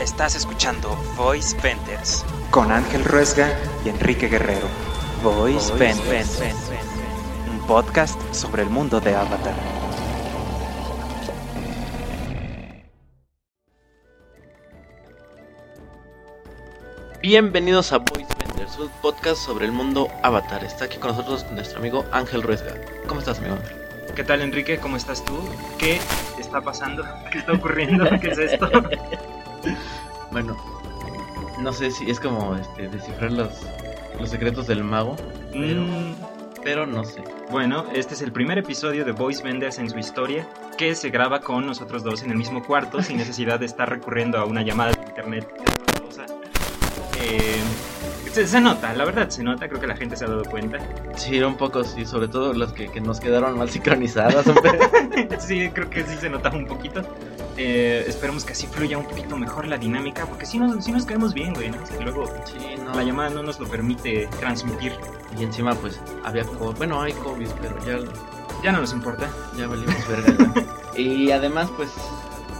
Estás escuchando Voice Vendors con Ángel Ruesga y Enrique Guerrero. Voice Vendors, un podcast sobre el mundo de Avatar. Bienvenidos a Voice Vendors, un podcast sobre el mundo Avatar. Está aquí con nosotros nuestro amigo Ángel Ruesga. ¿Cómo estás, amigo? ¿Qué tal, Enrique? ¿Cómo estás tú? ¿Qué está pasando? ¿Qué está ocurriendo? ¿Qué es esto? Bueno, no sé si es como este, descifrar los, los secretos del mago, pero, Mm, pero no sé. bueno, este es el primer episodio de Voice Vendors en su historia que se graba con nosotros dos en el mismo cuarto sin necesidad de estar recurriendo a una llamada de internet. Eh, se, se nota, la verdad se nota, creo que la gente se ha dado cuenta. Sí, un poco sí, sobre todo los que, que nos quedaron mal sincronizadas. sí, creo que sí se nota un poquito. Eh, esperemos que así fluya un poquito mejor la dinámica, porque si nos, sí nos caemos bien, güey, ¿no? Es que luego sí, no. la llamada no nos lo permite transmitir. Y encima, pues, había COVID. Bueno, hay COVID, pero ya, Ya no nos importa. ya valimos verga. ya. y además, pues,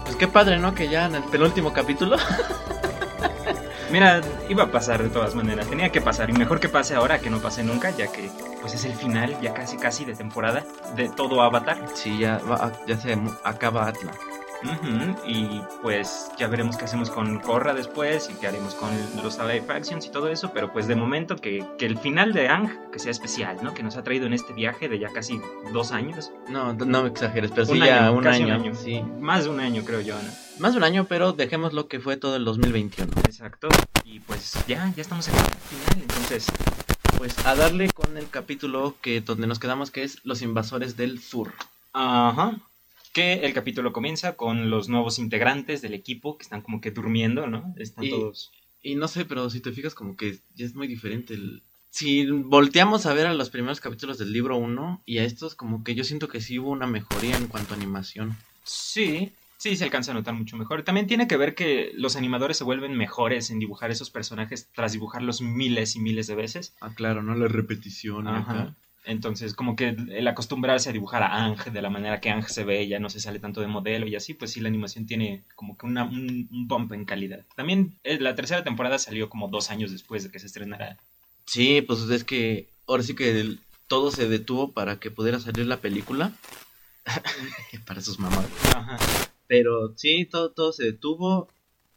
pues qué padre, ¿no? Que ya en el penúltimo capítulo. Mira, iba a pasar de todas maneras, tenía que pasar, y mejor que pase ahora que no pase nunca, ya que pues es el final, ya casi casi de temporada de todo Avatar. Sí, ya, va- ya se acaba Y pues ya veremos qué hacemos con Korra después y qué haremos con los live actions y todo eso, pero pues de momento que, que el final de Ang, que sea especial, ¿no? Que nos ha traído en este viaje de ya casi dos años, No, no me exageres, pero sí ya año, un casi año. un año. Sí. más de un año creo yo, ¿no? Más de un año, pero dejemos lo que fue todo el 2021. Exacto. Y pues ya, ya estamos en el final, entonces Pues a darle con el capítulo que donde nos quedamos, que es Los invasores del sur. Ajá. Que el capítulo comienza con los nuevos integrantes del equipo que están como que durmiendo, ¿no? Están Y- todos. Y no sé, pero si te fijas como que ya es muy diferente el... Si volteamos a ver a los primeros capítulos del libro 1 y a estos, como que yo siento que sí hubo una mejoría en cuanto a animación. Sí, sí, se alcanza a notar mucho mejor. También tiene que ver que los animadores se vuelven mejores en dibujar esos personajes tras dibujarlos miles y miles de veces. Ah, claro, ¿no? La repetición. Ajá. acá. Entonces, como que el acostumbrarse a dibujar a Ang de la manera que Ang se ve, ya no se sale tanto de modelo y así, pues sí, la animación tiene como que una, un, un bump en calidad. También eh, la tercera temporada salió como dos años después de que se estrenara Sí, pues es que ahora sí que el- todo se detuvo para que pudiera salir la película. para sus mamás. Ajá. Pero sí, todo, todo se detuvo.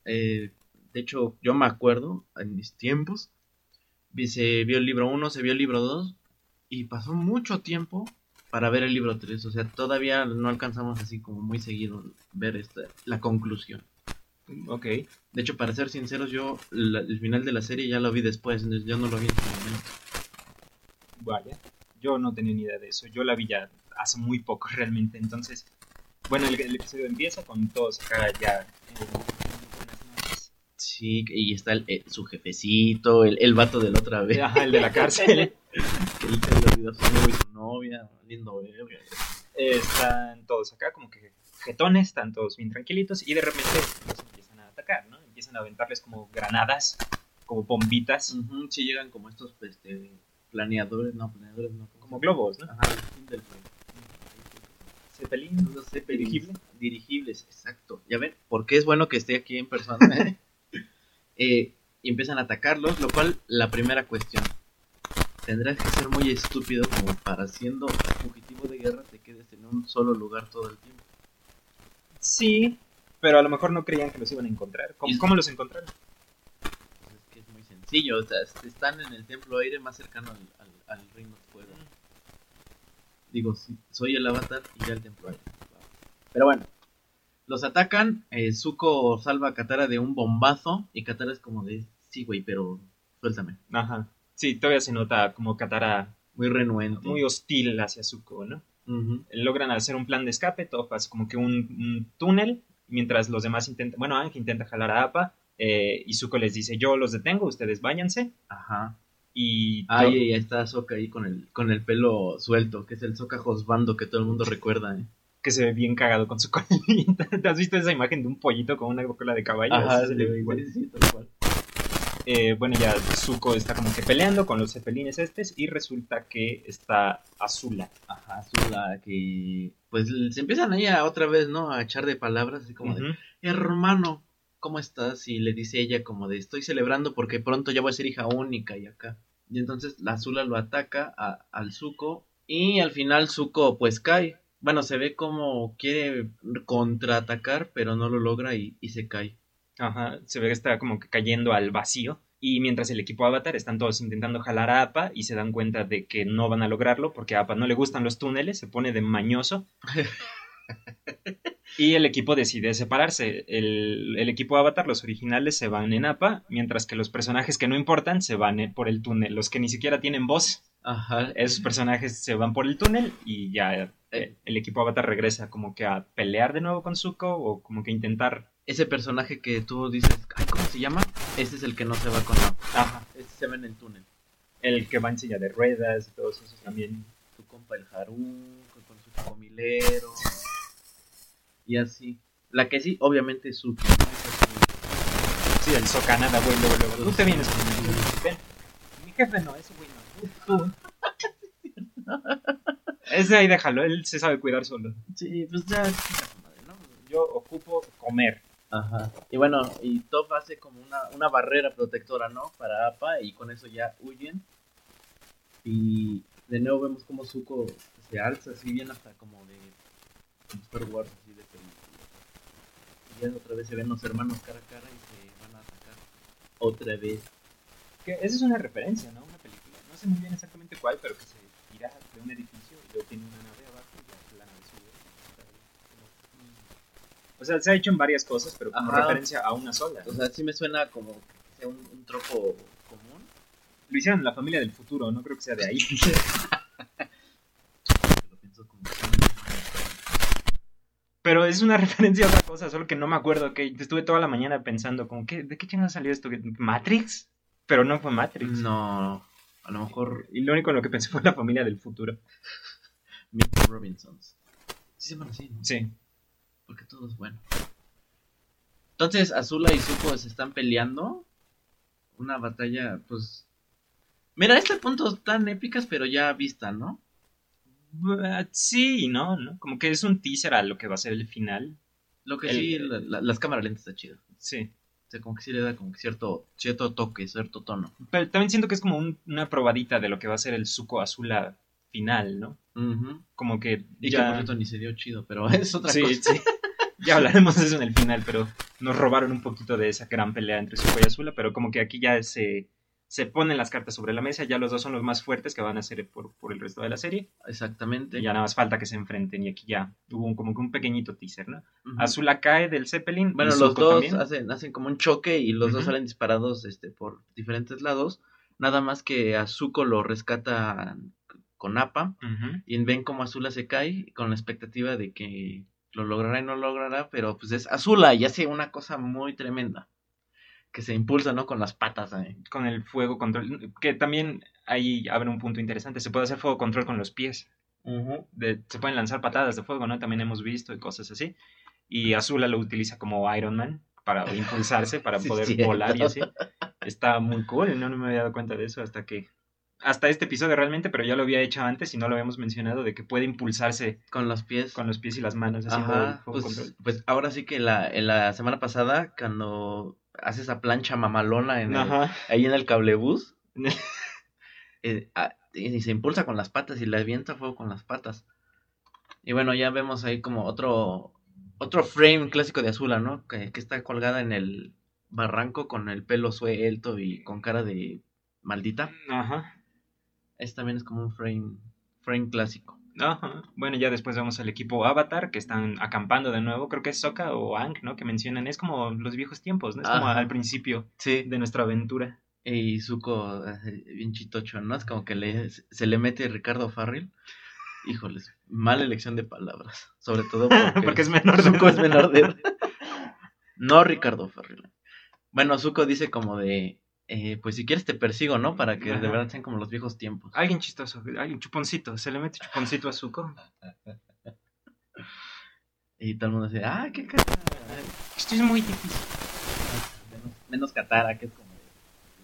Eh, de hecho, yo me acuerdo en mis tiempos. Se vio el libro 1, se vio el libro 2. Y pasó mucho tiempo para ver el libro 3. O sea, todavía no alcanzamos así como muy seguido ver esta, la conclusión. Ok. De hecho, para ser sinceros, yo la- el final de la serie ya lo vi después. entonces Yo no lo vi en momento. Vaya. Yo no tenía ni idea de eso. Yo la vi ya hace muy poco realmente. Entonces, bueno, el, el episodio empieza con todos acá ya. Sí, y está el- eh, su jefecito, el, el vato de la otra vez. Ajá, el de la cárcel. que él se le olvidó su y su novia. Lindo, verga. Eh, están todos acá como que jetones, están todos bien tranquilitos y de repente los empiezan a atacar, ¿no? Empiezan a aventarles como granadas, como bombitas, Ujú, sí llegan como estos este, planeadores, no, planeadores no. como globos, ¿no? Ajá, Hindenburg. Zeppelin, No sé, Dirigible. Dirigibles, exacto. Ya ven, porque es bueno que esté aquí en persona. Eh, y empiezan a atacarlos, lo cual, la primera cuestión. Tendrás que ser muy estúpido como para siendo fugitivo de guerra te quedes en un solo lugar todo el tiempo. Sí, pero a lo mejor no creían que los iban a encontrar. ¿Cómo, cómo los encontraron? Pues es que es muy sencillo, o sea, están en el templo aire más cercano al, al, al reino de fuego. Digo, sí, soy el avatar y ya el templo aire. Pero bueno, los atacan, eh, Zuko salva a Katara de un bombazo y Katara es como de, sí, güey, pero suéltame. Ajá. Sí, todavía se nota como Katara Muy renuente. muy hostil hacia Zuko, ¿no? Ujú. Logran hacer un plan de escape, todo pasa como que un, un túnel, mientras los demás intentan, bueno, Ang intenta jalar a Appa, eh, y Zuko les dice, yo los detengo, ustedes váyanse, Ajá. y... Ah, y ya está Sokka ahí con el, con el pelo suelto, que es el Sokka Josbando que todo el mundo recuerda, ¿eh? Que se ve bien cagado con su colita. ¿Te has visto esa imagen de un pollito con una cola de caballo? Así se le ve igual. sí, sí, tal cual. Eh, bueno, ya Zuko está como que peleando con los zeppelines estes y resulta que está Azula. Ajá, Azula, que pues se empiezan ahí a otra vez, ¿no? A echar de palabras así como de, hermano, ¿cómo estás? Y le dice ella como de, estoy celebrando porque pronto ya voy a ser hija única y acá. Y entonces la Azula lo ataca a, al Zuko y al final Zuko pues cae. Bueno, se ve como quiere contraatacar, pero no lo logra y, y se cae. Ajá, se ve que está como que cayendo al vacío. Y mientras el equipo Avatar están todos intentando jalar a Appa y se dan cuenta de que no van a lograrlo porque a Appa no le gustan los túneles, se pone de mañoso. y el equipo decide separarse. El, el equipo Avatar, los originales, se van en Appa, mientras que los personajes que no importan se van por el túnel. Los que ni siquiera tienen voz, Ajá. esos personajes se van por el túnel y ya eh, el equipo Avatar regresa como que a pelear de nuevo con Zuko o como que intentar... Ese personaje que tú dices, ay, ¿cómo se llama? Ese es el que no se va con la... Ajá. Ese se ve en el túnel. El que va en silla de ruedas y todos esos también. Tu compa el Haru, con su comilero. Y así. La que sí, obviamente es. Esa sí. El socanada, güey, luego, luego. Tú te vienes conmigo. Ven. Mi jefe no, ese güey no. Tú. Ese ahí déjalo, él se sabe cuidar solo. Sí, pues ya. Yo ocupo comer. Ajá. Y bueno, y Top hace como una, una barrera protectora, ¿no? Para APA y con eso ya huyen. Y de nuevo vemos como Zuko se alza así bien hasta como de como Star Wars, así de película. Y ya otra vez se ven los hermanos cara a cara y se van a atacar otra vez. Que esa es una referencia, ¿no? Una película. No sé muy bien exactamente cuál, pero que se de un edificio y luego tiene una nave abajo y ya la nave sube. O sea, se ha hecho en varias cosas, pero como Ajá. referencia a una sola. O sea, sí me suena como que sea un, un tropo común. Lo hicieron en la familia del futuro, no creo que sea de ahí. Pero es una referencia a otra cosa, solo que no me acuerdo que estuve toda la mañana pensando como que ¿de qué chingados salió esto? ¿Matrix? Pero no fue Matrix. No, a lo mejor Y lo único en lo que pensé fue la familia del futuro. Mr. Robinsons. Sí se llaman así, ¿no? Sí. Porque todo es bueno. Entonces Azula y Zuko se están peleando. Una batalla, pues... Mira, este punto tan épicas, pero ya vista, ¿no? Sí no, ¿no? Como que es un teaser a lo que va a ser el final. Lo que El- sí, la- la- las cámaras lentas está chido. Sí. Sea, como que sí le da como que cierto, cierto toque, cierto tono. Pero también siento que es como un- una probadita de lo que va a ser el Zuko Azula final, ¿no? Ujú. Como que Y que ya... por cierto ni se dio chido, pero es otra sí, cosa. sí. Ya hablaremos de eso en el final, pero nos robaron un poquito de esa gran pelea entre Zuko y Azula, pero como que aquí ya se, se ponen las cartas sobre la mesa, ya los dos son los más fuertes que van a ser por, por el resto de la serie, Exactamente. y ya nada más falta que se enfrenten, y aquí ya hubo un- como que un pequeñito teaser, ¿no? Azula cae del Zeppelin, Bueno, los dos también. hacen, hacen como un choque y los dos salen disparados este, por diferentes lados. Nada más que a Zuko lo rescata con Ujú. y ven como Azula se cae con la expectativa de que lo logrará y no lo logrará, pero pues es Azula y hace una cosa muy tremenda. Que se impulsa, ¿no? Con las patas. ¿eh? Con el fuego control, que también ahí abre un punto interesante, se puede hacer fuego control con los pies. de- se pueden lanzar patadas de fuego, ¿no? También hemos visto y cosas así. Y Azula lo utiliza como Iron Man para impulsarse, para Sí, poder cierto. volar y así. Está muy cool, no, no me había dado cuenta de eso hasta que... Hasta este episodio realmente, pero ya lo había hecho antes y no lo habíamos mencionado, de que puede impulsarse Con los pies. con los pies y las manos el Ajá, fuego pues, control. pues ahora sí que la, en la semana pasada, cuando hace esa plancha mamalona en el- ahí en el cablebús, eh, ah, y se impulsa con las patas y le avienta fuego con las patas. Y bueno, ya vemos ahí como otro otro frame clásico de Azula, ¿no? Que, que está colgada en el barranco con el pelo suelto y con cara de maldita. Ajá. Este también es como un frame frame clásico. Ajá. Bueno, ya después vemos al equipo Avatar que están acampando de nuevo. Creo que es Sokka o Aang, ¿no? Que mencionan. Es como los viejos tiempos, ¿no? Es como al principio Sí. de nuestra aventura. Y Zuko, eh, bien chitocho, ¿no? Es como que le, se le mete Ricardo Farrell. Híjoles, mala elección de palabras. Sobre todo porque, Porque es menor de Zuko es menor de. No Ricardo Farrell. Bueno, Zuko dice como de, eh, pues si quieres te persigo, ¿no? Para que de verdad sean como los viejos tiempos. Alguien chistoso, alguien chuponcito. Se le mete chuponcito a Zuko. Y todo el mundo dice, ah, qué cara. Esto es muy difícil. Menos, menos Katara, que es como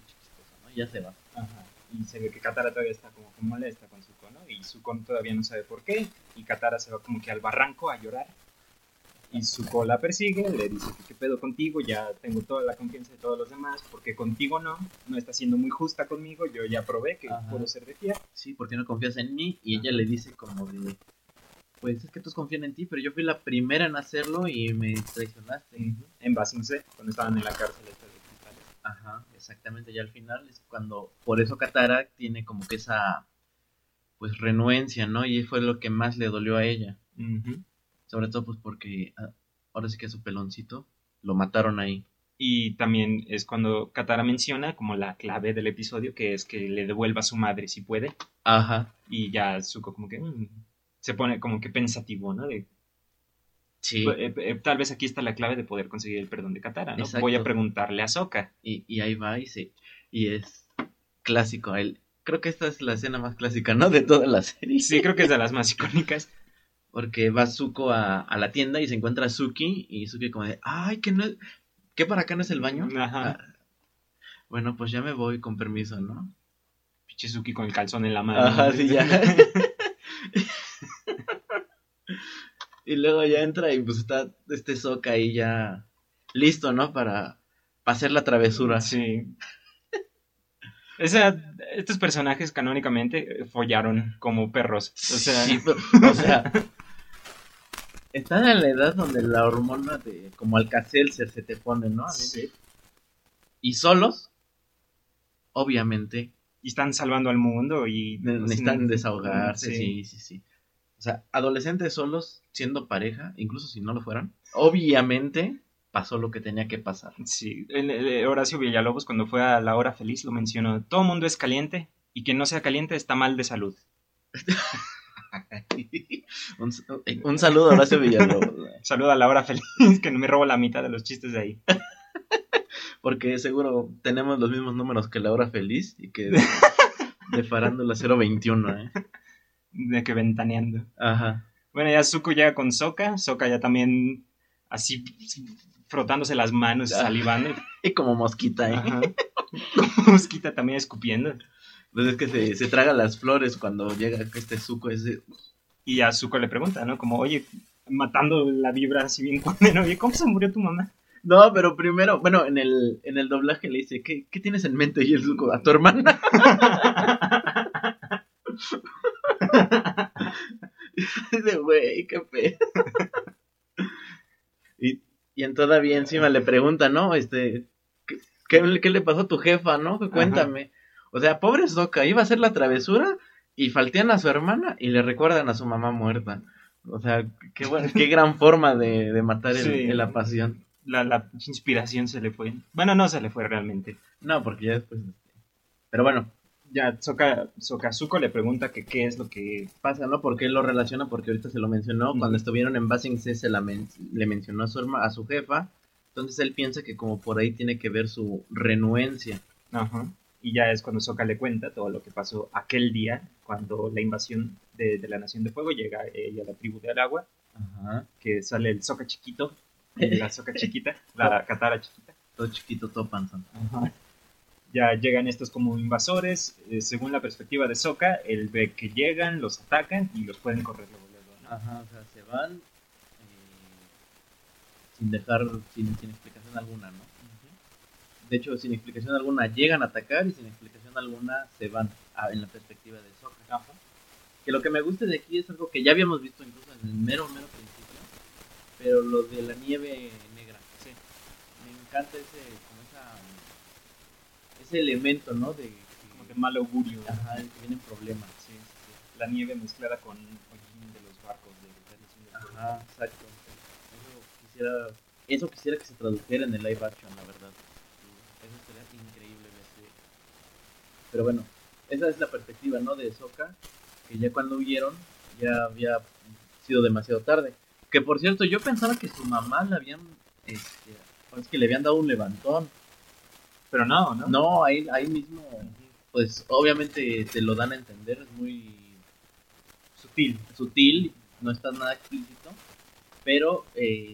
chistoso, ¿no? Ya se va. Ajá. Y se ve que Katara todavía está como que molesta con Zuko, ¿no? Y Zuko todavía no sabe por qué. Y Katara se va como que al barranco a llorar. Y Zuko la persigue, le dice que qué pedo contigo, ya tengo toda la confianza de todos los demás, porque contigo no, no está siendo muy justa conmigo, yo ya probé que Ajá. puedo ser de fiar. Sí, porque no confías en mí. Y ella le dice como de, pues es que todos confían en ti, pero yo fui la primera en hacerlo y me traicionaste. En Basing C, cuando estaban en la cárcel esta de cristales. Ajá, exactamente. Y al final es cuando, por eso Katara tiene como que esa, pues renuencia, ¿no? Y fue lo que más le dolió a ella. Ujú. Sobre todo pues porque ah, ahora sí que a su peloncito lo mataron ahí. Y también es cuando Katara menciona como la clave del episodio, que es que le devuelva a su madre si puede. Ajá. Y ya Zuko como que mm, se pone como que pensativo, ¿no? De, Sí. eh, eh, tal vez aquí está la clave de poder conseguir el perdón de Katara, ¿no? Exacto. Voy a preguntarle a Sokka. Y, y ahí va y sí. Y es clásico. El, creo que esta es la escena más clásica, ¿no? De toda la serie. Sí, creo que es de las más icónicas. Porque va Zuko a, a la tienda y se encuentra a Suki. Y Suki como de, ay, que no es... ¿Qué para acá no es el baño? Ajá. Ah, bueno, pues ya me voy con permiso, ¿no? Pichizuki con el calzón en la mano. Ajá, sí, ya. y luego ya entra y pues está este Sokka ahí ya listo, ¿no? Para, para hacer la travesura. Sí. O sea, estos personajes canónicamente eh, follaron como perros. O sea, Sí, pero, o sea, están en la edad donde la hormona de como Alka-Seltzer se te pone, ¿no? sí. Y solos, obviamente, Y están salvando al mundo y ne- necesitan desahogarse, Sí. sí, sí, sí. O sea, adolescentes solos, siendo pareja, incluso si no lo fueran, obviamente pasó lo que tenía que pasar. Sí, el- el Horacio Villalobos cuando fue a la hora feliz lo mencionó. Todo mundo es caliente y quien no sea caliente está mal de salud. un, un saludo a Horacio Villalobos, güey, Saluda a la hora feliz, que no me robo la mitad de los chistes de ahí. porque seguro tenemos los mismos números que la hora feliz y que de, de Farándula 021, ¿eh? De que ventaneando. Ajá. Bueno, ya Zuko llega con Soka. Soka ya también así frotándose las manos, Ah. salivando. Y como mosquita, ¿eh? Ajá. Como mosquita también escupiendo. Pues es que se, se traga las flores cuando llega este ese. Y ya Zuko le pregunta, ¿no? Como, oye, matando la vibra así bien condeno. Oye, ¿cómo se murió tu mamá? No, pero primero, bueno, en el, en el doblaje le dice, ¿qué, qué tienes en mente? Y el suco, a tu hermana. Dice, güey, qué pedo. y, y en todavía encima le pregunta, ¿no? Este, ¿qué, qué, qué le pasó a tu jefa, no? Cuéntame. O sea, pobre Soca, iba a hacer la travesura y faltean a su hermana y le recuerdan a su mamá muerta. O sea, qué, buena- qué gran forma de, de matar el- Sí. la pasión. La, la inspiración se le fue. Bueno, no se le fue realmente. No, porque ya después. Pero bueno, Ya Soka, Soka Zuko le pregunta que qué es lo que... pasa, ¿no? Porque él lo relaciona, porque ahorita se lo mencionó. Cuando estuvieron en Basing C se la men- le mencionó a su, herma- a su jefa. Entonces él piensa que como por ahí tiene que ver su renuencia. Ajá. Y ya es cuando Soka le cuenta todo lo que pasó aquel día, cuando la invasión de, de la Nación de Fuego llega ella a la tribu del agua, Ajá. que sale el Soka chiquito, y la Soka chiquita, la Katara chiquita. Todo chiquito, todo panzón. Ya llegan estos como invasores, eh, según la perspectiva de Soka, él ve que llegan, los atacan y los pueden correr luego, ¿no? Ajá, o sea, se van eh, sin dejar, sin, sin explicación alguna, ¿no? De hecho, sin explicación alguna llegan a atacar y sin explicación alguna se van a- en la perspectiva de Sokka. Que lo que me gusta de aquí es algo que ya habíamos visto incluso en el mero, mero principio, pero lo de la nieve negra. Sí. Me encanta ese, como esa, ese elemento, ¿no? De Como de que, mal augurio. ajá, de que vienen problemas. Sí, sí, sí. La nieve mezclada con hollín de los barcos de. Ajá, exacto. Eso quisiera, eso quisiera que se tradujera en el live action, la verdad. Eso sería increíble ver. Pero bueno, esa es la perspectiva, ¿no? De Soka, que ya cuando huyeron ya había sido demasiado tarde. Que por cierto, yo pensaba que su mamá le habían, este, es que le habían dado un levantón. Pero no, ¿no? No, ahí, ahí mismo, pues obviamente te lo dan a entender, es muy Sutil. sutil, no está nada explícito, pero eh,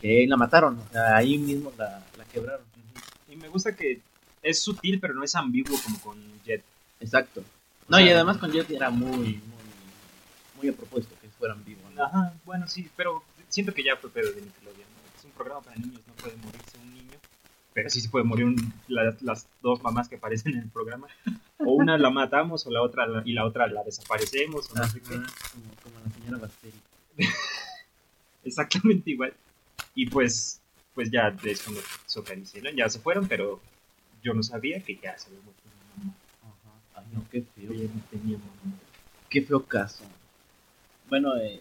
que la mataron, o sea, ahí mismo la, la quebraron. Y me gusta que es sutil, pero no es ambiguo como con Jet. Exacto. No, O sea, y además con Jet era muy, muy, muy a propósito que fueran vivos. ¿no? Ajá, bueno, sí, pero siento que ya fue pedo de Nickelodeon. ¿no? Es un programa para niños, no puede morirse un niño. Pero sí se puede morir un- la- las dos mamás que aparecen en el programa. O una la matamos o la otra la- y la otra la desaparecemos. O no sé qué. Ajá, como, como la señora Basteri. Exactamente igual. Y pues, pues ya es cuando dice, ¿no? Ya se fueron, pero yo no sabía que ya se había muerto mi mamá. Ajá. Ay, no, qué feo. Ya no tenía mamá. Qué feo caso. Bueno, eh,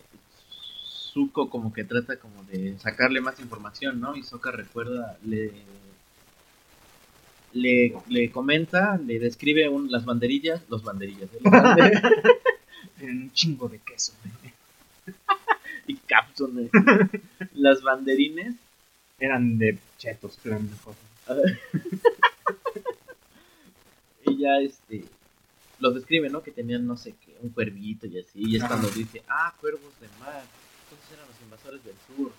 Zuko como que trata como de sacarle más información, ¿no? Y Sokka recuerda, le, le, le comenta, le describe un, las banderillas, los banderillas. Las bande- Tienen un chingo de queso. y cápsulas, las banderines. Eran de chetos, eran mejor. Ya este los describe, ¿no? Que tenían no sé qué, un cuervito y así. Y es cuando dice, ah, cuervos de mar. Entonces eran los invasores del sur.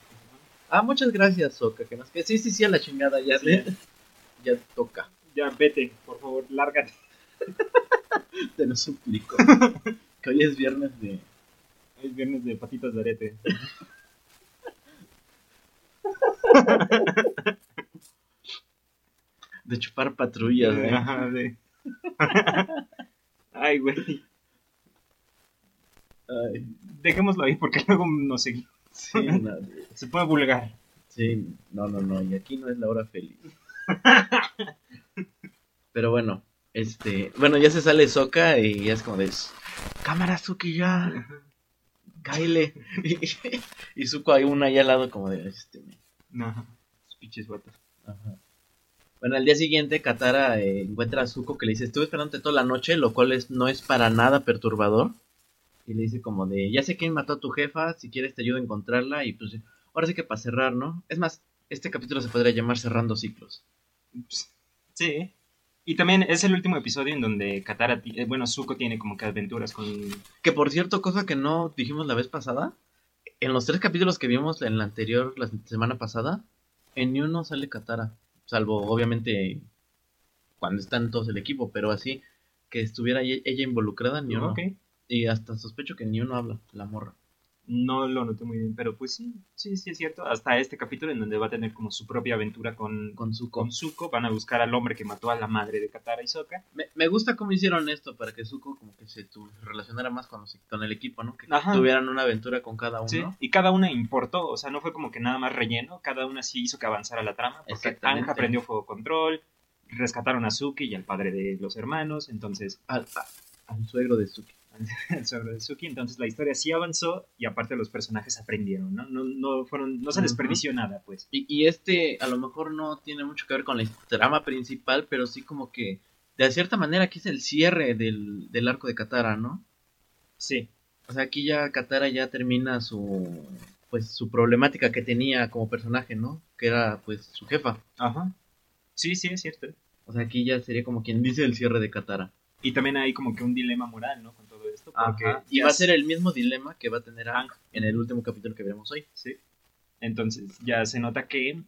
Ah, muchas gracias, Soka. Que nos... que Sí, sí, sí, a la chingada, ya, Sí. ya toca. Ya vete, por favor, lárgate. Te lo suplico. que hoy es viernes de. Es viernes de patitas de arete. de chupar patrullas, ¿eh? Ajá, de- Ay, güey. Ay, Dejémoslo ahí porque luego nos seguimos. sí, no, Se puede vulgar. sí, no, no, no. Y aquí no es la hora feliz. Pero bueno, este. Bueno, ya se sale Soka y ya es como de. Cámara, Suki, ya. Cáele. Y, y Zuko hay una ahí al lado como de. Este, No, pinches guatos. Ajá. Bueno, al día siguiente Katara eh, encuentra a Zuko que le dice, estuve esperándote toda la noche, lo cual es, no es para nada perturbador. Y le dice como de, ya sé quién mató a tu jefa, si quieres te ayudo a encontrarla y pues ahora sí que para cerrar, ¿no? Es más, este capítulo se podría llamar Cerrando Ciclos. Sí. Y también es el último episodio en donde Katara, eh, bueno, Zuko tiene como que aventuras con... Que por cierto, cosa que no dijimos la vez pasada, en los tres capítulos que vimos en la anterior, la semana pasada, en ni uno sale Katara. Salvo, obviamente, cuando están todos el equipo, pero así, que estuviera ella involucrada, ni uno. Y hasta sospecho que ni uno habla, la morra. No lo noté muy bien, pero pues sí, sí, sí es cierto. Hasta este capítulo en donde va a tener como su propia aventura con, Con Zuko. con Zuko, van a buscar al hombre que mató a la madre de Katara y Sokka. Me, me gusta cómo hicieron esto para que Zuko como que se, tu- relacionara más con, los- con el equipo, ¿no? Que Ajá. tuvieran una aventura con cada uno. Sí, y cada una importó, o sea, no fue como que nada más relleno, cada una sí hizo que avanzara la trama, porque. Anja aprendió fuego control, rescataron a Suki y al padre de los hermanos, entonces, Al, al suegro de Zuki. de Suki, entonces la historia sí avanzó y aparte los personajes aprendieron, ¿no? No, no fueron, no se desperdició nada, pues. Y, y este a lo mejor no tiene mucho que ver con la trama principal, pero sí como que de cierta manera aquí es el cierre del, del arco de Katara, ¿no? Sí, O sea, aquí ya Katara ya termina su pues su problemática que tenía como personaje, ¿no? Que era pues su jefa. ajá. Sí, sí, es cierto. O sea, aquí ya sería como quien dice el cierre de Katara. Y también hay como que un dilema moral, ¿no? Con esto, porque Ajá. Y va a ser el mismo dilema que va a tener Aang en el último capítulo que veremos hoy. Sí. Entonces ya se nota que,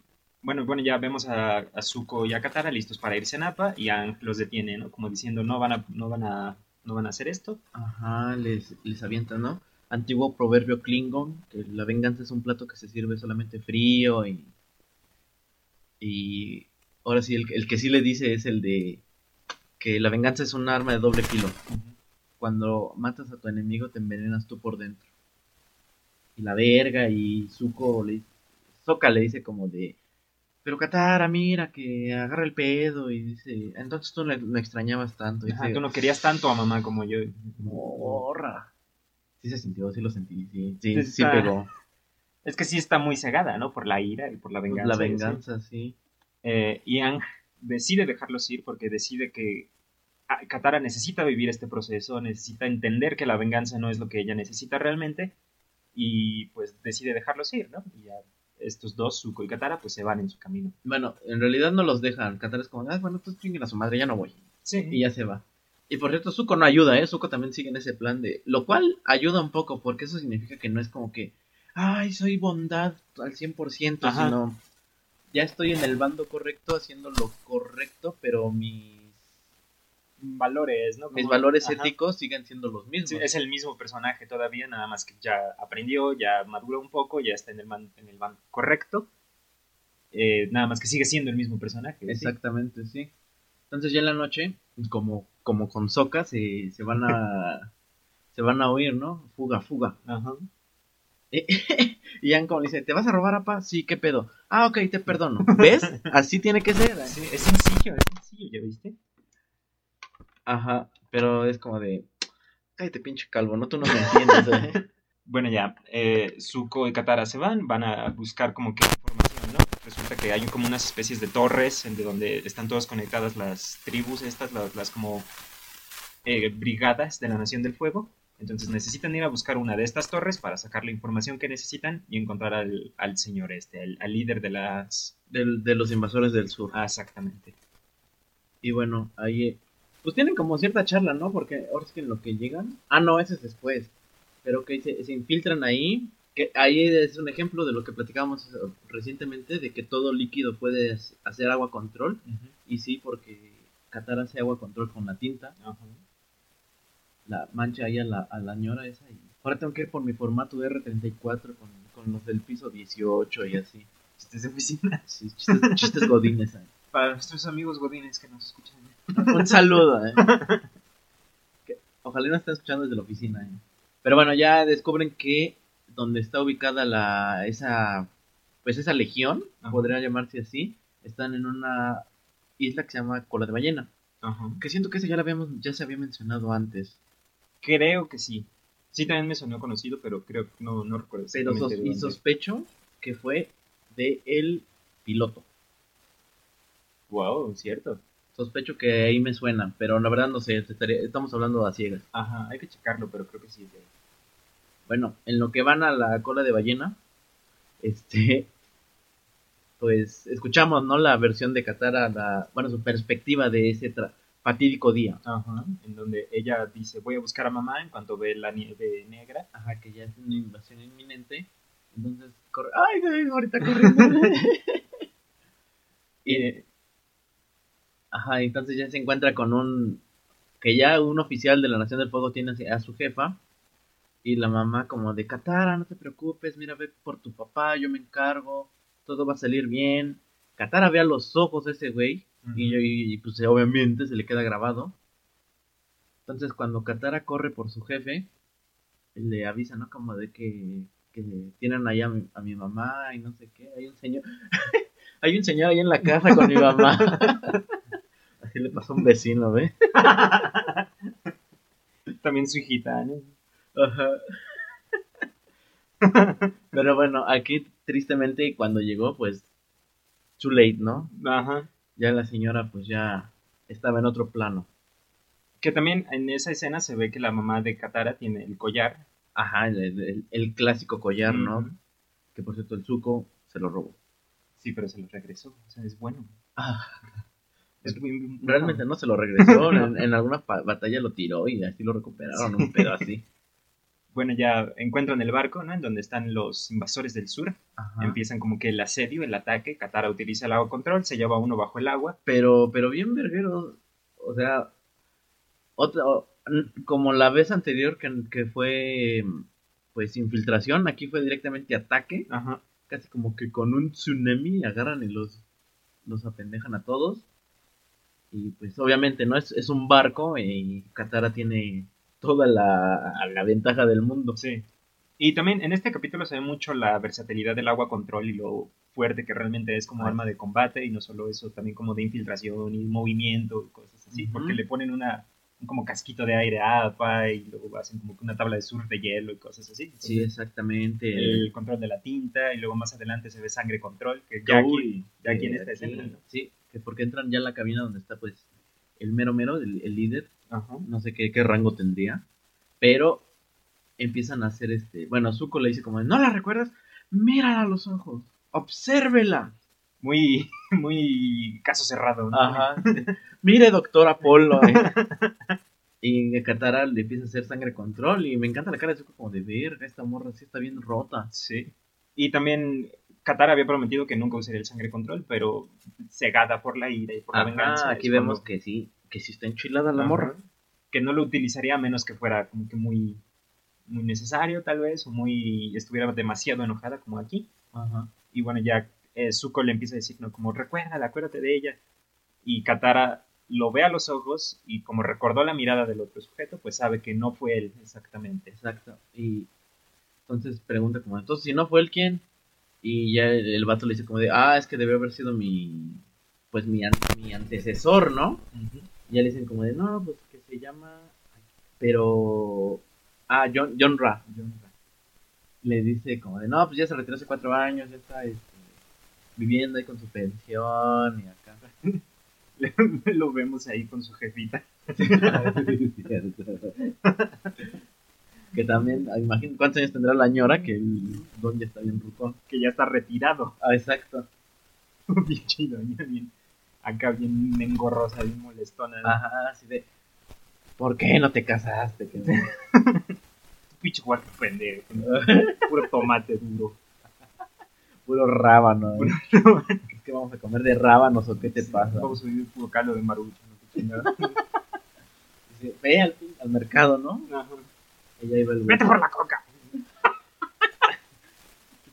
bueno, bueno, ya vemos a, a Zuko y a Katara listos para irse a Napa y Aang los detiene, ¿no? Como diciendo, no van a, no van a, no van a hacer esto. Ajá, les, les avienta, ¿no? Antiguo proverbio Klingon, que la venganza es un plato que se sirve solamente frío y... Y ahora sí, el, el que sí le dice es el de que la venganza es un arma de doble filo. Cuando matas a tu enemigo te envenenas tú por dentro. Y la verga y Zuko le Sokka le dice como de pero Katara, mira que agarra el pedo y dice, entonces tú no extrañabas tanto. Y Ajá, dice, tú no querías tanto a mamá como yo. Morra. Sí se sintió, sí lo sentí, sí, sí, Sí, sí pegó. Es que sí está muy cegada, ¿no? Por la ira y por la venganza. La y así. venganza, sí. Eh, y Aang decide dejarlos ir porque decide que Katara necesita vivir este proceso, necesita entender que la venganza no es lo que ella necesita realmente y pues decide dejarlos ir, ¿no? Y ya estos dos, Zuko y Katara, pues se van en su camino. Bueno, en realidad no los dejan. Katara es como, ah, bueno, pues chinguen a su madre, ya no voy. Sí. Y ya se va. Y por cierto, Zuko no ayuda, ¿eh? Zuko también sigue en ese plan de... Lo cual ayuda un poco, porque eso significa que no es como que... Ay, soy bondad al 100%, Ajá. sino... Ya estoy en el bando correcto, haciendo lo correcto, pero mis... valores, ¿no? Mis Como- valores ajá. éticos siguen siendo los mismos. Sí, es el mismo personaje todavía, nada más que ya aprendió, ya maduró un poco, ya está en el man, en el bando correcto. Eh, nada más que sigue siendo el mismo personaje. ¿sí? Exactamente, sí. Entonces ya en la noche, como, como con Soca, se, se van a se van a oír, ¿no? Fuga, fuga. Ajá. y Ian como le dice, ¿te vas a robar, apa? Sí, ¿qué pedo? Ah, ok, te perdono. ¿Ves? Así tiene que ser. ¿eh? Sí, es sencillo, es sencillo, ¿ya viste? Ajá, pero es como de, cállate pinche calvo, no tú no me entiendes. ¿eh? Bueno, ya, eh, Zuko y Katara se van, van a buscar como que información, ¿no? Resulta que hay como unas especies de torres en de donde están todas conectadas las tribus estas, las, las como eh, brigadas de la Nación del Fuego. Entonces necesitan ir a buscar una de estas torres para sacar la información que necesitan y encontrar al, al señor este, al, al líder de las... Del- de los invasores del sur. Ah, exactamente. Y bueno, ahí. Pues tienen como cierta charla, ¿no? Porque ahora es que en lo que llegan. Ah, no, ese es después. Pero que se, se infiltran ahí. Que ahí es un ejemplo de lo que platicábamos recientemente: de que todo líquido puede hac- hacer agua control. Y sí, porque Qatar hace agua control con la tinta. Ajá. La mancha ahí a la, a la ñora esa. Y ahora tengo que ir por mi formato R34 con, con los del piso 18 y así. Chistes de oficina. Sí, chistes, chistes godines ahí. Para nuestros amigos godines que nos escuchan. Un saludo, eh. Ojalá no estén escuchando desde la oficina, eh. Pero bueno, ya descubren que donde está ubicada la esa pues esa legión, Ajá. podría llamarse así, están en una isla que se llama Cola de Ballena. Ajá. Que siento que esa ya la habíamos ya se había mencionado antes. Creo que sí. Sí, también me sonó conocido, pero creo que no, no recuerdo. Pero sos- y sospecho que fue de el piloto. Wow, cierto. Sospecho que ahí me suena, pero la verdad no sé, estamos hablando a ciegas. Ajá, hay que checarlo, pero creo que sí es de ahí. Bueno, en lo que van a la cola de ballena, este, pues escuchamos, ¿no? La versión de Katara, la, bueno, su perspectiva de ese fatídico día. Ajá. En donde ella dice, voy a buscar a mamá en cuanto ve la nieve negra. Ajá, que ya es una invasión inminente. Entonces, corre, ay, ahorita corriendo. y, ajá, entonces ya se encuentra con un, que ya un oficial de la Nación del Fuego tiene a su jefa. Y la mamá como de Katara, no te preocupes, mira, ve por tu papá, yo me encargo, todo va a salir bien. Katara ve a los ojos a ese güey y, y, y, pues obviamente se le queda grabado. Entonces cuando Katara corre por su jefe, le avisa, ¿no? Como de que, que tienen allá a mi, a mi mamá y no sé qué. Hay un señor, hay un señor ahí en la casa con mi mamá. Le pasó a un vecino, ¿ve? También su hijita, ¿no? Ajá. Pero bueno, aquí tristemente cuando llegó, pues, too late, ¿no? Ajá. Ya la señora pues ya estaba en otro plano. Que también en esa escena se ve que la mamá de Katara tiene el collar. Ajá, el, el- el clásico collar, ¿no? Que por cierto el Zuko se lo robó. Sí, pero se lo regresó. O sea, es bueno. Ah, realmente no se lo regresó, en, en alguna batalla lo tiró y así lo recuperaron, un pedo así. Bueno, ya encuentran el barco, ¿no? En donde están los invasores del sur. Ajá. Empiezan como que el asedio, el ataque. Katara utiliza el agua control, se lleva uno bajo el agua. Pero, pero bien verguero, o sea, otra, como la vez anterior que, que fue pues infiltración, aquí fue directamente ataque, Ajá. casi como que con un tsunami agarran y los, los apendejan a todos. Y pues obviamente no es, es un barco y Katara tiene toda la, la ventaja del mundo. Sí. Y también en este capítulo se ve mucho la versatilidad del agua control y lo fuerte que realmente es como Ah. arma de combate y no solo eso, también como de infiltración y movimiento y cosas así, porque le ponen una un como casquito de aire a Appa y luego hacen como que una tabla de surf de hielo y cosas así. Sí, exactamente. el control de la tinta y luego más adelante se ve sangre control, que ya aquí, Uy, ya aquí en esta aquí, escena, ¿no? Sí, que porque entran ya en la cabina donde está pues el mero mero, el, el líder, Ajá. no sé qué, qué rango tendría, pero empiezan a hacer este, bueno, Zuko le dice como, ¿no la recuerdas? Mírala a los ojos, obsérvela. Muy, muy caso cerrado, ¿no? Ajá. Mire, doctor Apolo. eh. y Katara le empieza a hacer sangre control y me encanta la cara de Zuko como de verga, esta morra sí está bien rota. Sí. Y también Katara había prometido que nunca usaría el sangre control, pero cegada por la ira y por la venganza. Ajá, aquí es vemos que sí, que si está enchilada la Ajá. morra. Que no lo utilizaría a menos que fuera como que muy, muy necesario, tal vez, o muy estuviera demasiado enojada, como aquí. Ajá. Y bueno, ya eh, Zuko le empieza a decir, ¿no? Como, recuérdala, acuérdate de ella. Y Katara lo ve a los ojos y como recordó la mirada del otro sujeto, pues sabe que no fue él exactamente. Exacto. Y entonces pregunta como, entonces si no fue él, ¿quién? Y ya el, el vato le dice como de, ah, es que debe haber sido mi, pues mi, an- mi antecesor, ¿no? Y ya le dicen como de, no, pues que se llama, pero, ah, John, John Ra. Le dice como de, no, pues ya se retiró hace cuatro años, ya está este, viviendo ahí con su pensión y acá. lo vemos ahí con su jefita. que también, ah, imagínate cuántos años tendrá la ñora que el don ya está bien rucón. que ya está retirado. Ah, exacto. bien chido, bien. Acá bien engorrosa, bien molestona. ¿no? Ajá, así de, ¿por qué no te casaste? Que? Pinche huerto pendejo. Puro tomate duro. Puro rábano. ¿eh? ¿Es que vamos a comer de rábanos o qué te pasa? Vamos a vivir puro caldo de marucho. ¿no? Ve al, al mercado, ¿no? Ajá. Ella iba el Vete por la coca.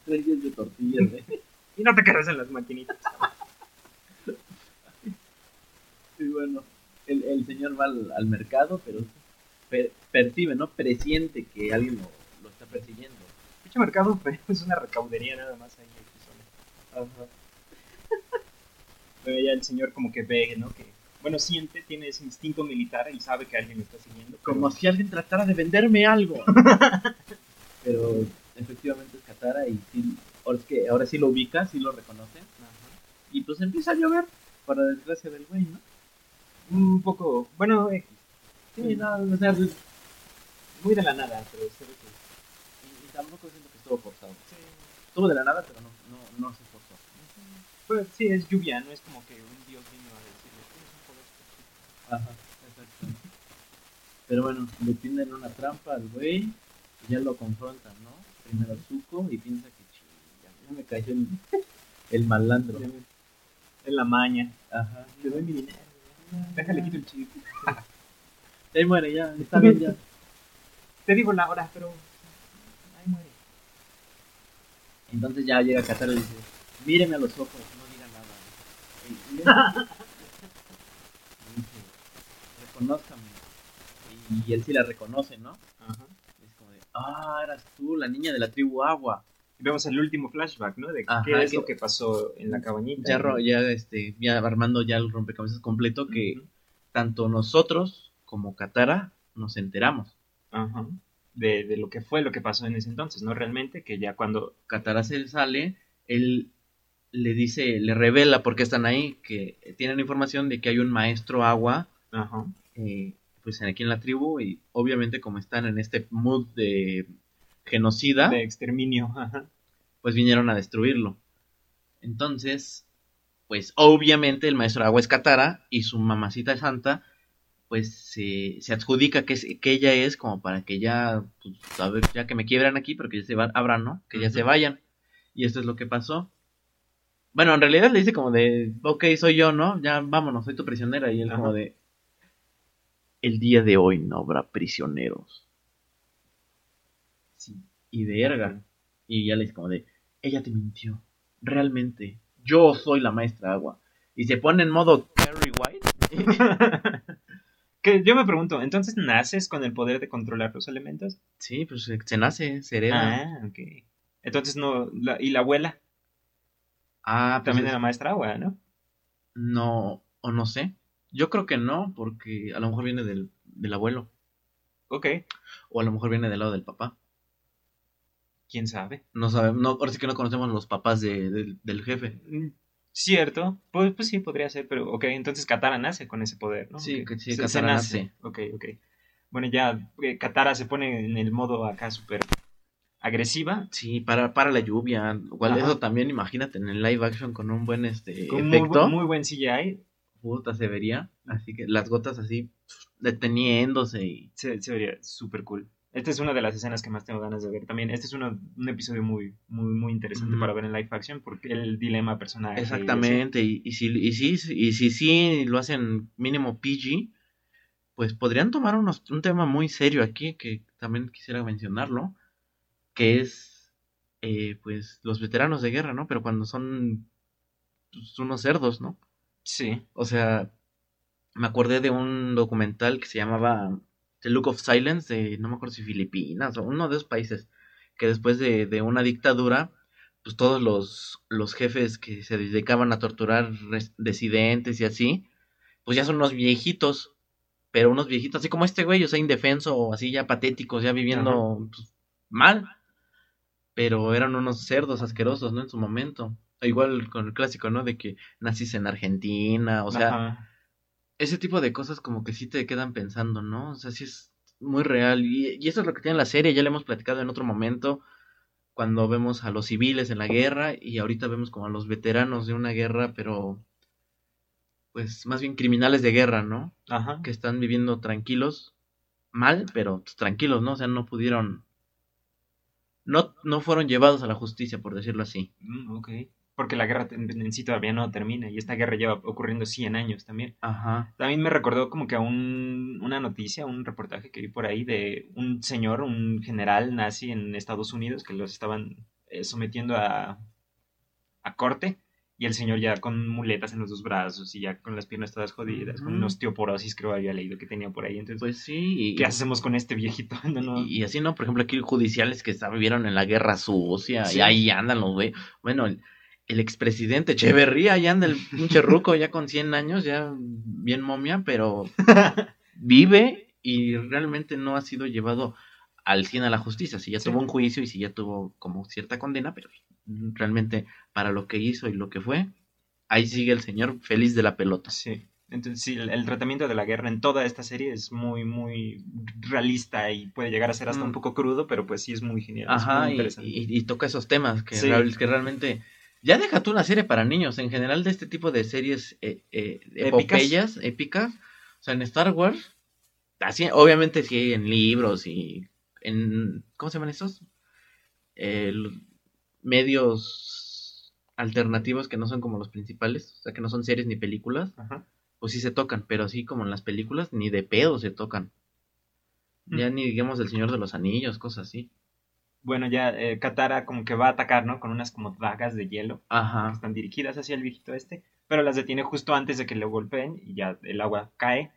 tres días de tortillas, ¿eh? Y no te quedes en las maquinitas. Y bueno, el, el señor va al, al mercado, pero per- percibe, ¿no? Presiente que alguien lo, lo está persiguiendo. Pinche mercado pero es una recaudería nada más ahí en zona. Pero ya el señor como que ve, ¿no? Que, bueno, siente, tiene ese instinto militar y sabe que alguien lo está siguiendo. pero- Como si alguien tratara de venderme algo. pero efectivamente es Katara y sí, ahora, es que ahora sí lo ubica, sí lo reconoce. Y pues empieza a llover, para desgracia del güey, ¿no? Un poco, bueno, eh, Sí, no, o sea, y, muy de la nada, pero que... y tampoco siento que estuvo forzado. Estuvo de la nada, pero no, no, no se forzó. Pues sí, es lluvia, no es como que un dios vino a decirle, tienes un poder especial". Ajá, exacto. Pero bueno, le tienden una trampa al güey y ya lo confrontan, ¿no? Primero Zuko y piensa que chinga, ya me cayó el, el malandro. Es la maña. Ajá. Te doy mi dinero. Déjale quito el chip. Ahí muere, ya, está bien, ya. Te digo la hora, pero... Ahí muere. Entonces ya llega Katara y dice, míreme a los ojos, no diga nada. Y, y- y él sí la reconoce, ¿no? Ajá. Es como de, ah, eras tú, la niña de la tribu Agua. Y vemos el último flashback, ¿no? De Ajá, qué es que- lo que pasó en la cabañita. Ya, ro- ya, este, ya armando ya el rompecabezas completo que Ujú. tanto nosotros como Katara nos enteramos. Ajá. De, de lo que fue lo que pasó en ese entonces, ¿no? Realmente, que ya cuando... Katara se sale, él le dice, le revela por qué están ahí, que tienen información de que hay un maestro agua, Ajá. Eh, pues aquí en la tribu, y obviamente como están en este mood de genocida, De exterminio. Ajá. pues vinieron a destruirlo. Entonces, pues obviamente el maestro agua es Katara y su mamacita santa, pues se, se adjudica que, es- que ella es como para que ya, pues, a ver, ya que me quiebran aquí, pero que ya se van, abran, ¿no? Que ya se vayan. Y esto es lo que pasó. Bueno, en realidad le dice como de, ok, soy yo, ¿no? Ya vámonos, soy tu prisionera. Y él Ajá. como de, el día de hoy no habrá prisioneros. Sí. Y verga. Y ya le dice como de, ella te mintió. Realmente, yo soy la maestra agua. Y se pone en modo Carrie White. que yo me pregunto, ¿entonces naces con el poder de controlar los elementos? sí, pues se, se nace, se hereda. Ah, ok. Entonces no... la- ¿Y la abuela? Ah, pues También es- era maestra agua, ¿no? No, o no sé. Yo creo que no, porque a lo mejor viene del, del abuelo. Ok. O a lo mejor viene del lado del papá. ¿Quién sabe? No sabemos, no, ahora sí que no conocemos los papás de- del- del jefe. Mm, Cierto, pues, pues sí, podría ser, pero ok, entonces Katara nace con ese poder, ¿no? Sí, Ok, que sí, se- se Katara nace. Ok, ok. Bueno, ya eh, Katara se pone en el modo acá súper agresiva. Sí, para, para la lluvia. Igual eso también, imagínate, en el live action con un buen este Con muy, efecto. bu- muy buen CGI. Puta, se vería. Así que las gotas así deteniéndose y... Se, se vería súper cool. Esta es una de las escenas que más tengo ganas de ver también. Este es uno, un episodio muy, muy, muy interesante para ver en live action porque el dilema personal. Exactamente, y, y, si, y, si, y si sí lo hacen mínimo PG, pues podrían tomar unos, un tema muy serio aquí que también quisiera mencionarlo, que es eh, pues los veteranos de guerra, ¿no? Pero cuando son pues, unos cerdos, ¿no? Sí. O sea, me acordé de un documental que se llamaba The Look of Silence de, no me acuerdo si Filipinas o uno de esos países, que después de, de una dictadura, pues todos los, los jefes que se dedicaban a torturar disidentes y así, pues ya son unos viejitos, pero unos viejitos así como este güey, o sea, indefenso, así ya patéticos, ya viviendo pues, mal, pero eran unos cerdos asquerosos, ¿no? En su momento. Igual con el clásico, ¿no? De que nacís en Argentina, o sea, Ajá ese tipo de cosas como que sí te quedan pensando, ¿no? O sea, sí es muy real. Y, y eso es lo que tiene la serie, ya le hemos platicado en otro momento, cuando vemos a los civiles en la guerra y ahorita vemos como a los veteranos de una guerra, pero pues más bien criminales de guerra, ¿no? Ajá. Que están viviendo tranquilos, mal, pero tranquilos, ¿no? O sea, no pudieron... No, no fueron llevados a la justicia, por decirlo así. Mm, porque la guerra en, sí todavía no termina y esta guerra lleva ocurriendo 100 años también. Ajá. También me recordó como que a un, una noticia, un reportaje que vi por ahí de un señor, un general nazi en Estados Unidos que los estaban eh, sometiendo a, a corte y el señor ya con muletas en los dos brazos y ya con las piernas todas jodidas, con una osteoporosis creo había leído que tenía por ahí. Entonces, pues sí. ¿Qué hacemos con este viejito? Y, así, ¿no? Por ejemplo, aquí judiciales que vivieron en la guerra sucia y ahí andan los güey. Bueno, el, el expresidente Echeverría ya anda el pinche ruco ya con 100 años, ya bien momia, pero vive y realmente no ha sido llevado al 100 a la justicia. Si ya tuvo un juicio y si ya tuvo como cierta condena, pero realmente para lo que hizo y lo que fue, ahí sigue el señor feliz de la pelota. Sí. Entonces, sí, el, tratamiento de la guerra en toda esta serie es muy, muy realista y puede llegar a ser hasta un mm. poco crudo, pero pues sí es muy genial. Ajá, Y, toca esos temas que, que realmente ya deja tú una serie para niños, en general de este tipo de series eh, eh, epopeyas, épicas. O sea, en Star Wars, así, obviamente sí, en libros y en, ¿cómo se llaman estos? medios alternativos que no son como los principales, o sea, que no son series ni películas, pues sí se tocan, pero así como en las películas, ni de pedo se tocan. Ya mm. ni digamos El Señor de los Anillos, cosas así bueno, ya eh, Katara como que va a atacar, ¿no? Con unas como dagas de hielo Ajá. que están dirigidas hacia el viejito este, pero las detiene justo antes de que lo golpeen y ya el agua cae.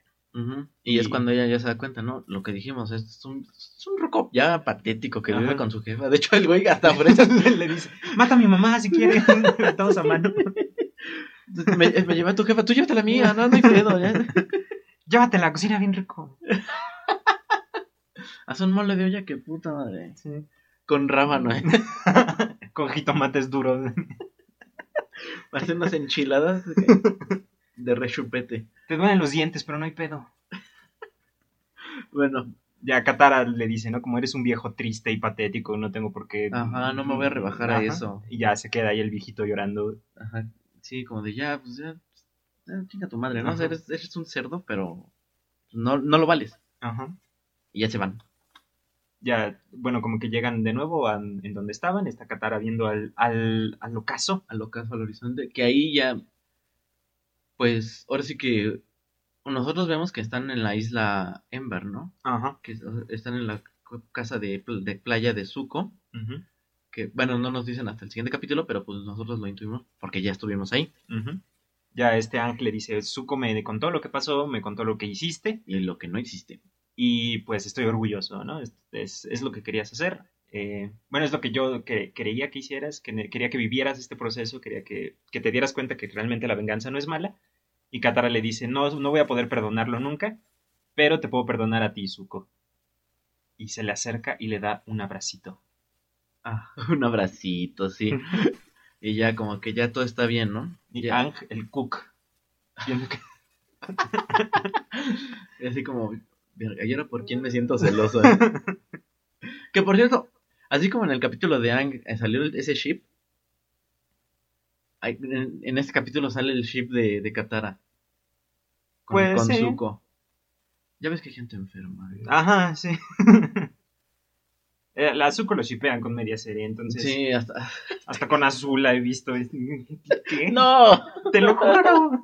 y, es cuando ella ya se da cuenta, ¿no? Lo que dijimos, es un, es un roco ya patético que vive con su jefa. De hecho, el güey hasta por eso le dice, mata a mi mamá si quiere, estamos a mano. me, me lleva a tu jefa, tú llévate la mía, no, no hay pedo. Ya. Llévate la cocina bien rico. Haz un mole de olla, que puta madre. Sí. Con rábano, ¿eh? Con jitomates duros. Hacer unas enchiladas de rechupete. Te duelen los dientes, pero no hay pedo. Bueno. Ya Katara le dice, ¿no? Como eres un viejo triste y patético, no tengo por qué... Ajá, no me voy a rebajar a eso. Y ya se queda ahí el viejito llorando. Ajá, sí, como de ya, pues ya, chinga tu madre, ¿no? O sea, eres, eres, un cerdo, pero no, no lo vales. Ajá. Y ya se van ya, bueno, como que llegan de nuevo en donde estaban, está Katara viendo al, al, al ocaso. Al ocaso, al horizonte, que ahí ya, pues, ahora sí que nosotros vemos que están en la isla Ember, ¿no? Ajá. Que están en la casa de, de playa de Zuko. Que, bueno, no nos dicen hasta el siguiente capítulo, pero pues nosotros lo intuimos porque ya estuvimos ahí. Ya este ángel le dice, Zuko me contó lo que pasó, me contó lo que hiciste. Y lo que no hiciste y pues estoy orgulloso, ¿no? Es, es, lo que querías hacer. Eh, bueno, es lo que yo que, quería que hicieras, que quería que vivieras este proceso, quería que, que, te dieras cuenta que realmente la venganza no es mala. Y Katara le dice, no, no voy a poder perdonarlo nunca, pero te puedo perdonar a ti, Zuko. Y se le acerca y le da un abracito. Ah, un abracito, sí. y ya como que ya todo está bien, ¿no? Y Ang, el cook. así como, ¿y ahora por quién me siento celoso? que por cierto, así como en el capítulo de Ang eh, salió ese ship, en, este capítulo sale el ship de, de Katara. Con, con Zuko. Ya ves que hay gente enferma. Ajá, sí. Eh, la Azuko lo shipean con media serie, entonces. Sí, hasta. Hasta con Azul la he visto. ¿Qué? ¡No! Te lo juro.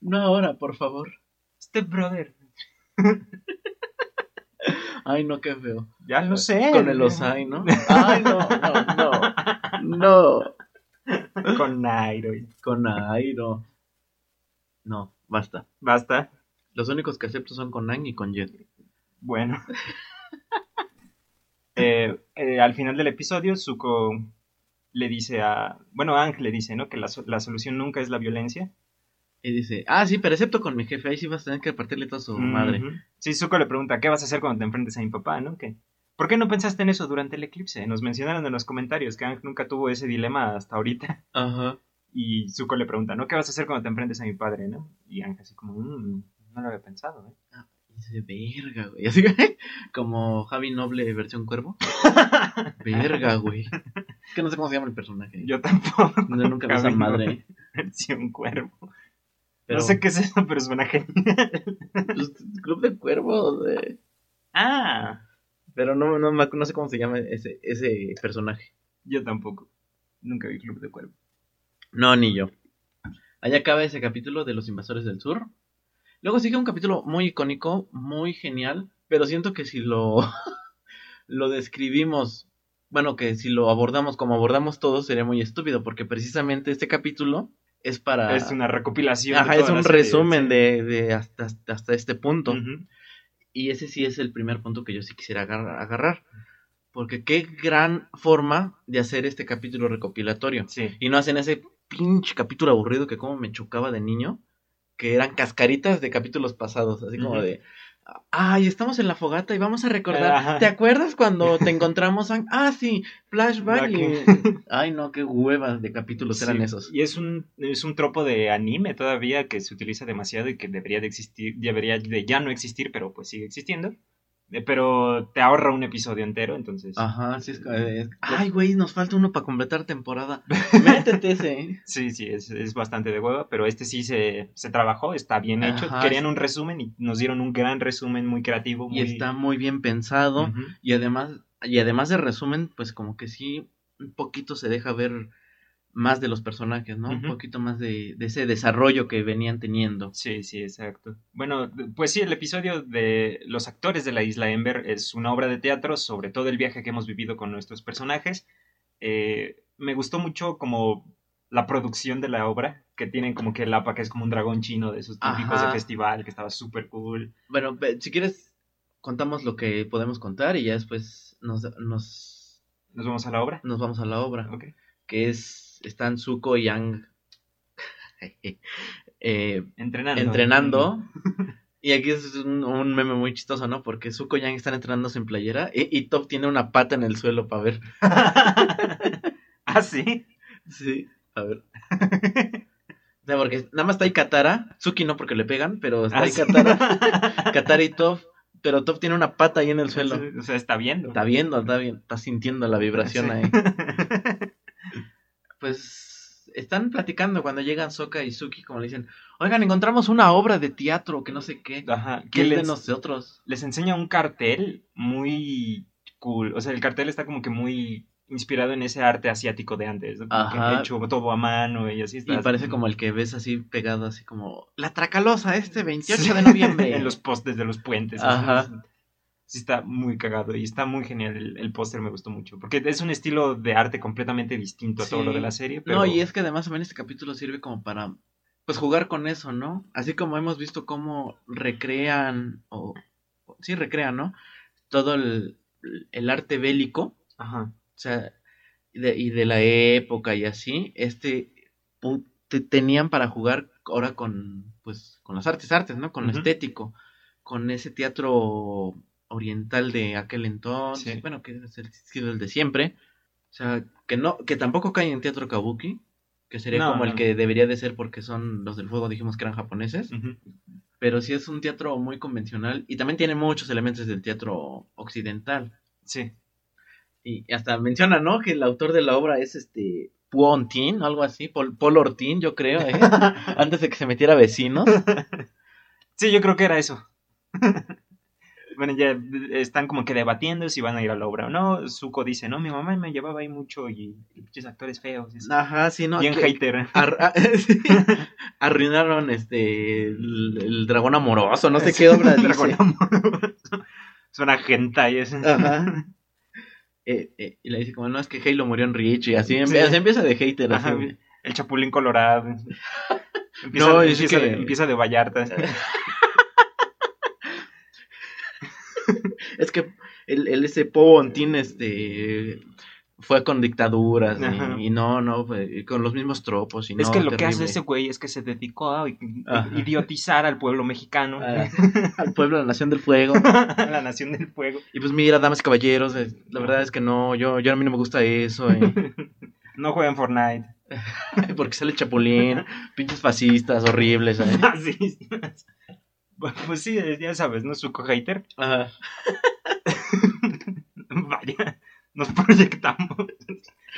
No ahora, por favor. Step Brother. Ay, no, qué feo. Ya lo sé. Con el Osai, ¿no? Ay, no, no, no. No. Con Nairo. Con Airo. No, basta. Basta. Los únicos que acepto son con Nang y con Jet. Bueno. Eh, eh, al final del episodio, Zuko le dice a. Bueno, Ang le dice, ¿no? Que la, la solución nunca es la violencia. Y dice, ah, sí, pero excepto con mi jefe, ahí sí vas a tener que partirle toda su madre. Sí, Zuko le pregunta, ¿qué vas a hacer cuando te enfrentes a mi papá, no? ¿Qué? ¿Por qué no pensaste en eso durante el eclipse? Nos mencionaron en los comentarios que Ang nunca tuvo ese dilema hasta ahorita. Ajá. Y Zuko le pregunta, ¿no? ¿Qué vas a hacer cuando te enfrentes a mi padre, no? Y Ang así como, "Mm, no lo había pensado, ¿eh? Y dice, verga, güey. Así que, como Javi Noble versión cuervo. verga, güey. Es que no sé cómo se llama el personaje. Yo tampoco. No, nunca vi esa madre. Noble. Versión cuervo. Pero, No sé qué es suena genial. pues, Club de Cuervos, güey. Ah, Pero no, no, no sé cómo se llama ese, ese personaje. yo tampoco. Nunca vi Club de Cuervo. No, ni yo. Ahí acaba ese capítulo de Los Invasores del Sur. Luego sigue un capítulo muy icónico, muy genial, pero siento que si lo, lo describimos, bueno, que si lo abordamos como abordamos todos sería muy estúpido, porque precisamente este capítulo es para... Es una recopilación. de Ajá, es un resumen de, de hasta, hasta- este punto. Y ese sí es el primer punto que yo sí quisiera agar- agarrar. Porque qué gran forma de hacer este capítulo recopilatorio. Sí. Y no hacen ese pinche capítulo aburrido que como me chocaba de niño. Que eran cascaritas de capítulos pasados. Así como de. Ay, estamos en la fogata y vamos a recordar. Ajá. ¿Te acuerdas cuando te encontramos? Ah, sí, flashback. y-. Ay, no, qué huevas de capítulos eran esos. Y es un, es un tropo de anime todavía que se utiliza demasiado y que debería de existir, debería de ya no existir, pero pues sigue existiendo. Eh, Pero te ahorra un episodio entero, entonces. Ajá, sí, es, es- Ay, güey, nos falta uno para completar temporada. Métete ese. ¿eh? Sí, sí, es, es bastante de hueva, pero este sí se, se trabajó, está bien hecho. Ajá, Querían sí. un resumen y nos dieron un gran resumen muy creativo. Y está muy bien pensado. Y además, y además de resumen, pues como que sí, un poquito se deja ver más de los personajes, ¿no? Un poquito más de, de ese desarrollo que venían teniendo. Sí, sí, exacto. Bueno, pues sí, el episodio de Los actores de la isla Ember es una obra de teatro sobre todo el viaje que hemos vivido con nuestros personajes. Eh, me gustó mucho como la producción de la obra, que tienen como que el APA, que es como un dragón chino de esos típicos Ajá. de festival, que estaba súper cool. Bueno, si quieres, contamos lo que podemos contar y ya después nos, nos, ¿Nos vamos a la obra? nos vamos a la obra. Ok. Que es, están Zuko y Yang eh, Entrenando. entrenando. Y aquí es un, un meme muy chistoso, ¿no? Porque Zuko y Yang están entrenando sin playera y, y Top tiene una pata en el suelo para ver. ah, sí. Sí, a ver. Porque nada más está ahí Katara, Suki no porque le pegan, pero está Ah, ahí sí. Katara, Katara y Toph, pero Toph tiene una pata ahí en el suelo. O sea, está viendo. Está viendo, está bien, está sintiendo la vibración Sí. ahí. Pues están platicando cuando llegan Soka y Suki, como le dicen, oigan, encontramos una obra de teatro que no sé qué, Ajá. que Que es de les, nosotros. les enseña un cartel muy cool. O sea, el cartel está como que muy inspirado en ese arte asiático de antes. ¿no? Ajá. hecho todo a mano y así está. Y parece como el que ves así pegado, así como, la Tracalosa este 28 de noviembre. en los postes de los puentes. Ajá. Sí, está muy cagado y está muy genial. El, el póster me gustó mucho. Porque es un estilo de arte completamente distinto a todo lo de la serie. Pero... No, y es que además también este capítulo sirve como para, pues, jugar con eso, ¿no? Así como hemos visto cómo recrean, o, sí, recrean, ¿no? Todo el, el arte bélico, Ajá. o sea, y de, y de la época y así, este, te- tenían para jugar ahora con, pues, con las artes, artes, ¿no? Con lo Ujú. estético, con ese teatro oriental de aquel entonces, Sí. bueno, que es el, el de siempre, o sea, que no, que tampoco cae en teatro kabuki, que sería No, como el que debería de ser porque son los del fuego, dijimos que eran japoneses, pero sí es un teatro muy convencional y también tiene muchos elementos del teatro occidental. Sí. Y hasta menciona, ¿no? Que el autor de la obra es este Puon Tin, algo así, Paul, Paul Ortín, yo creo, ¿eh? antes de que se metiera vecinos. Sí, yo creo que era eso. Bueno, ya están como que debatiendo si van a ir a la obra o no. Zuko dice, no, mi mamá me llevaba ahí mucho y y pinches actores feos. Ajá, sí, no. Bien que- hater. ar- a- sí, arruinaron este el, el dragón amoroso, no sé qué obra dice. Dragón amoroso. Suena hentai ese. Ajá. Eh, eh, y le dice como, no, es que Halo murió en Rich y así, Sí. empieza, se empieza de hater. Ajá, así. el chapulín colorado. Empieza, No, empieza, que- de, empieza de Vallarta. Es que el, el ese Pontín este fue con dictaduras y- y, no, no, fue con los mismos tropos y no, es que lo que hace ese güey es que se dedicó a Ajá. idiotizar al pueblo mexicano. Ah, al pueblo, a la nación del fuego. la nación del fuego. Y pues mira, damas y caballeros, eh, la verdad es que no, yo, yo a mí no me gusta eso, eh, No juegan Fortnite. porque sale chapulín, pinches fascistas horribles. eh. Así. Pues sí, ya sabes, ¿no? Suco hater. Ajá. Vaya, nos proyectamos.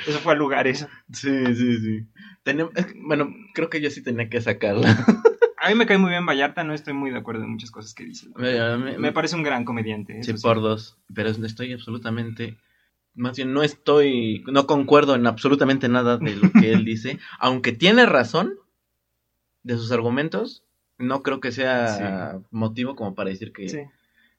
Eso fue a lugares. Sí, sí, sí. Bueno, creo que yo sí tenía que sacarla. A mí me cae muy bien Vallarta, no estoy muy de acuerdo en muchas cosas que dice. me, me- Me parece un gran comediante. Sí. por dos. Pero estoy absolutamente. Más bien, no estoy. No concuerdo en absolutamente nada de lo que él dice. Aunque tiene razón de sus argumentos, no creo que sea motivo como para decir que, Sí.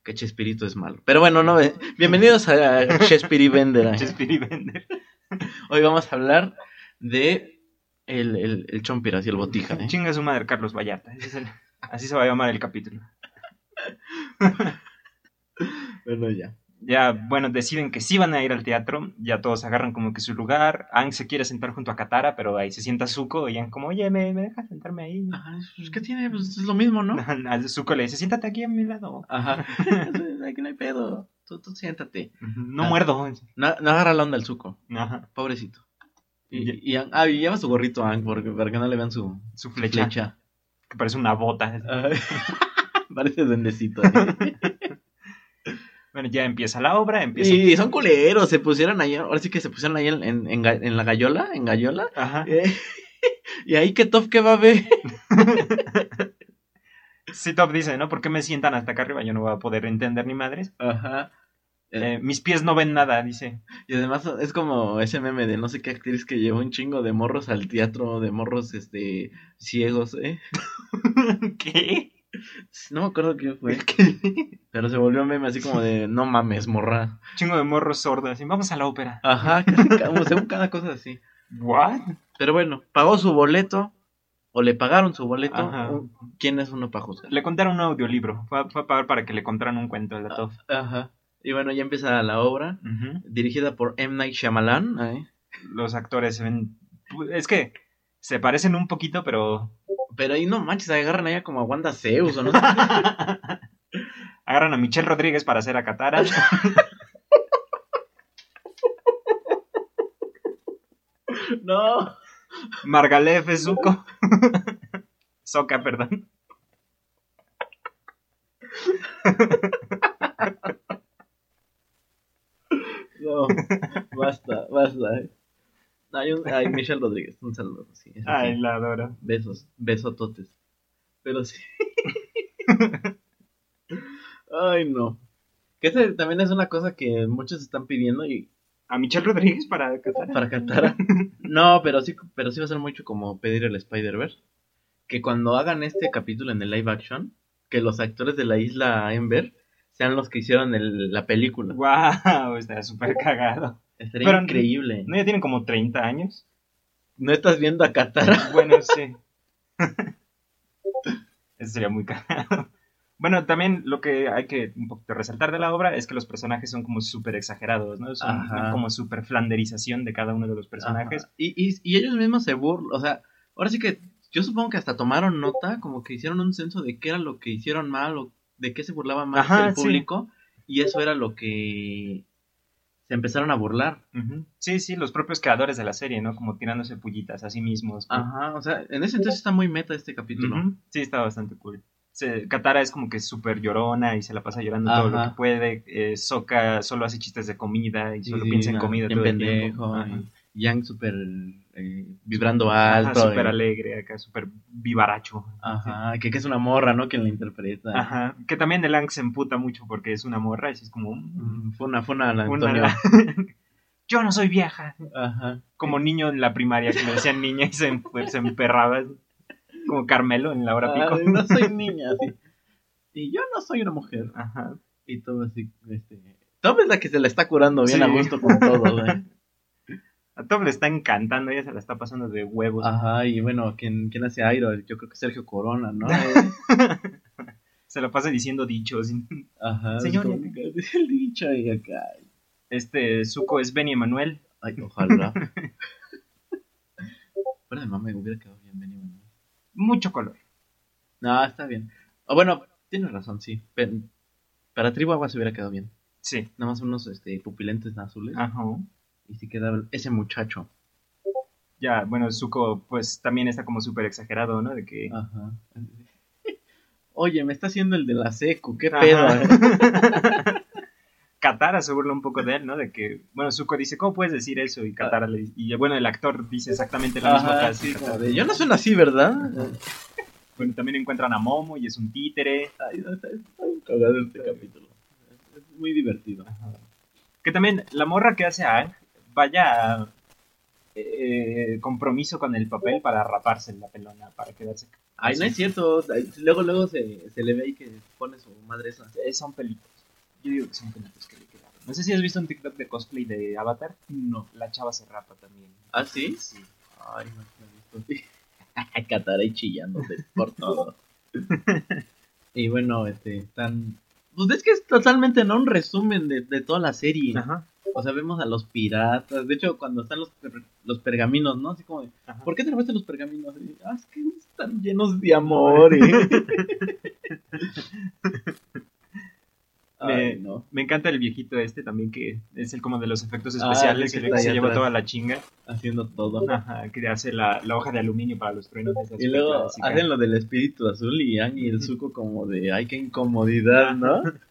que Chespirito es malo. Pero bueno, no. eh, Bienvenidos a Chespiri Bender. Chespiri Bender. Hoy vamos a hablar de el, el, el Chompiras y el Botija. ¿eh? Chinga su madre Carlos Vallarta. Ese es el- Así se va a llamar el capítulo. Bueno, ya. Ya, bueno, deciden que sí van a ir al teatro. Ya todos agarran como que su lugar. Ang se quiere sentar junto a Katara, pero ahí se sienta Zuko y Ang como, oye, ¿me, me dejas sentarme ahí? Ajá, pues, ¿qué tiene? Pues es lo mismo, ¿no? A Zuko le dice, siéntate aquí a mi lado. Ajá. Aquí no hay pedo. Tú, tú siéntate. No Ah. muerdo. No, no agarra la onda el suco. Ajá. Pobrecito. Y- Y, y, Ang- ah, y lleva su gorrito Ang porque, para que no le vean su Su flecha, flecha. que parece una bota. Parece duendecito. ¿eh? Bueno, ya empieza la obra, empieza... y son culeros, se pusieron ahí, ahora sí que se pusieron ahí en, en, en la gallola, en gallola. Ajá. eh, y ahí qué top que va a ver. Sí, Top dice, ¿no? ¿Por qué me sientan hasta acá arriba? Yo no voy a poder entender ni madres. Ajá. Eh, mis pies no ven nada, dice. Y además es como ese meme de no sé qué actriz que llevó un chingo de morros al teatro, de morros este ciegos, ¿eh? ¿Qué? No me acuerdo quién fue. Pero se volvió meme así como de no mames, morra. Chingo de morros sordos. Y vamos a la ópera. Ajá, casi cada, según cada cosa así. ¿What? Pero bueno, pagó su boleto, o le pagaron su boleto. Ajá. ¿Quién es uno para juzgar? Le contaron un audiolibro. Fue a, fue a pagar para que le contaran un cuento de la Top. Ajá. Y bueno, ya empieza la obra, dirigida por M. Night Shyamalan. Los actores se ven... Es que se parecen un poquito, pero... Pero ahí no manches, agarran allá como a Wanda Zeus o no sé. Agarran a Michelle Rodríguez para hacer a Katara. no. Margalef es Zuko. Soka, perdón. No, basta, basta. Hay un, hay Michelle Rodríguez, un saludo. Sí. Ay, la adoro. Besos, besototes. Pero sí. Ay, no. Que ese también es una cosa que muchos están pidiendo y A Michelle Rodríguez para Katara. para Katara. No, pero sí, pero sí va a ser mucho como pedir el Spider-Verse. Que cuando hagan este capítulo en el live action, que los actores de la isla Ember sean los que hicieron el- la película. Wow, está súper cagado. Estaría Pero- increíble. ¿No ya tienen como 30 años? ¿No estás viendo a Katara? Bueno, sí. Eso sería muy cagado. Bueno, también lo que hay que un poquito resaltar de la obra es que los personajes son como súper exagerados, ¿no? Son Ajá. como súper flanderización de cada uno de los personajes. Y, y, y ellos mismos se burlan, o sea, ahora sí que yo supongo que hasta tomaron nota, como que hicieron un censo de qué era lo que hicieron mal o de qué se burlaba más Ajá, el sí. público y eso era lo que se empezaron a burlar. Ujú. Sí, sí, los propios creadores de la serie, ¿no? Como tirándose pullitas a sí mismos. Ajá, o sea, en ese entonces está muy meta este capítulo. Sí, está bastante cool. Se, Katara es como que súper llorona y se la pasa llorando todo lo que puede. Eh, Sokka solo hace chistes de comida y solo sí, piensa en comida todo el pendejo, tiempo. Ajá. ajá. Yang súper eh, vibrando alto. súper y- alegre, acá súper vivaracho. Ajá, que, que es una morra, ¿no? Quien la interpreta. Ajá, que también el Ang se emputa mucho porque es una morra, y es como... mm, Mm, Fue una, fue una, la Antonio. Yo no soy vieja. Ajá. Como niño en la primaria que le decían niña y se, em- se emperraba. Como Carmelo en la hora pico. Ay, no soy niña, sí. Y yo no soy una mujer. Ajá. Y todo así, este... Tom es la que se la está curando bien Sí. a gusto con todo, ¿eh? A Tom le está encantando, ella se la está pasando de huevos. Ajá, y bueno, ¿quién, quién hace Airo? Yo creo que Sergio Corona, ¿no? Se la pasa diciendo dichos. Ajá. Señor, el dicho y acá. Este Zuko es Benny Emanuel. Ay, ojalá. Fuera de mame, hubiera quedado bien, Benny Manuel. Mucho color. No, está bien. O bueno, tienes razón, sí. Pero para Tribu Agua se hubiera quedado bien. Sí. Nada más unos este, pupilentes azules. Ajá. Y sí quedaba ese muchacho. Ya, bueno, Zuko pues también está como súper exagerado, ¿no? De que... Ajá. Oye, me está haciendo el de la secu, qué pedo. Katara se burla un poco de él, ¿no? De que, bueno, Zuko dice, ¿cómo puedes decir eso? Y Katara le dice, y bueno, el actor dice exactamente la misma Ajá, frase. sí, Katara. como de, yo no sueno así, ¿verdad? Bueno, también encuentran a Momo y es un títere. Ay, no, está, cagado este capítulo. Es muy divertido. Que también la morra que hace a Ang, vaya eh, compromiso con el papel para raparse la pelona, para quedarse. Ay, no es cierto. Luego, luego se, se le ve ahí que pone su madre esa. Eh, Son pelitos. Yo digo que son pelitos que le quedaron. No sé si has visto un TikTok de cosplay de Avatar. No. La chava se rapa también. ¿Ah, sí? Sí. Ay, no no he visto. Catara y chillándote por todo. y bueno, este, están... Pues es que es totalmente, ¿no? Un resumen de, de toda la serie. Ajá. O sea, vemos a los piratas. De hecho, cuando están los, per- los pergaminos, ¿no? Así como de. ¿por qué te robaste los pergaminos? Y, ah, es que están llenos de amor. Ay, Me- no. Me encanta el viejito este también, que es el como de los efectos Ah, especiales, que se lleva atrás. toda la chinga. Haciendo todo. Ajá, que hace la, la hoja de aluminio para los truenos. Y luego clásica. hacen lo del espíritu azul y y el suco como de, ay, qué incomodidad, ¿no?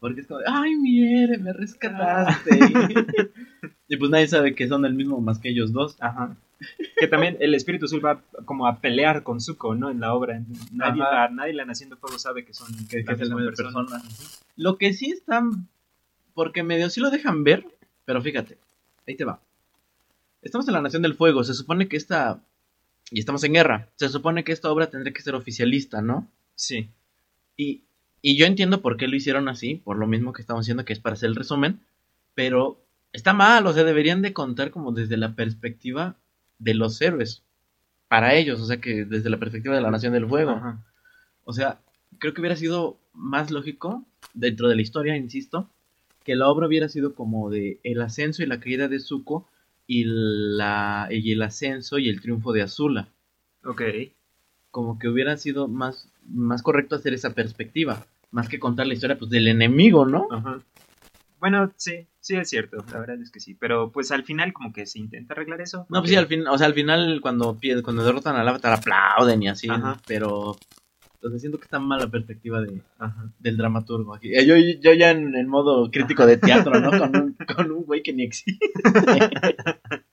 Porque es como ay, mire, me rescataste. y pues nadie sabe que son el mismo más que ellos dos. Ajá. Que también el espíritu azul va como a pelear con Zuko, ¿no? En la obra. Nadie, la, nadie la Naciendo Fuego sabe que son Que, la que es el misma mismo persona. Lo que sí están, porque medio sí lo dejan ver, pero fíjate, ahí te va. Estamos en la Nación del Fuego, se supone que esta, y estamos en guerra, se supone que esta obra tendría que ser oficialista, ¿no? Sí. Y, y yo entiendo por qué lo hicieron así, por lo mismo que estamos diciendo que es para hacer el resumen, pero está mal, o sea, deberían de contar como desde la perspectiva de los héroes, para ellos, o sea, que desde la perspectiva de la Nación del Fuego. Ajá. O sea, creo que hubiera sido más lógico, dentro de la historia, insisto, que la obra hubiera sido como de el ascenso y la caída de Zuko y, la, y el ascenso y el triunfo de Azula. Ok. Como que hubiera sido más, más correcto hacer esa perspectiva, más que contar la historia pues, del enemigo, ¿no? Ajá. Bueno, sí, sí es cierto, la verdad es que sí. Pero pues al final como que se intenta arreglar eso. No, pues sí, al fin, o sea, al final cuando, cuando derrotan al avatar aplauden y así, Ajá. pero sea, siento que está mal la perspectiva de, Ajá. del dramaturgo aquí. Eh, Yo, yo ya en, en modo crítico de teatro, ¿no? Con un, con un güey que ni existe.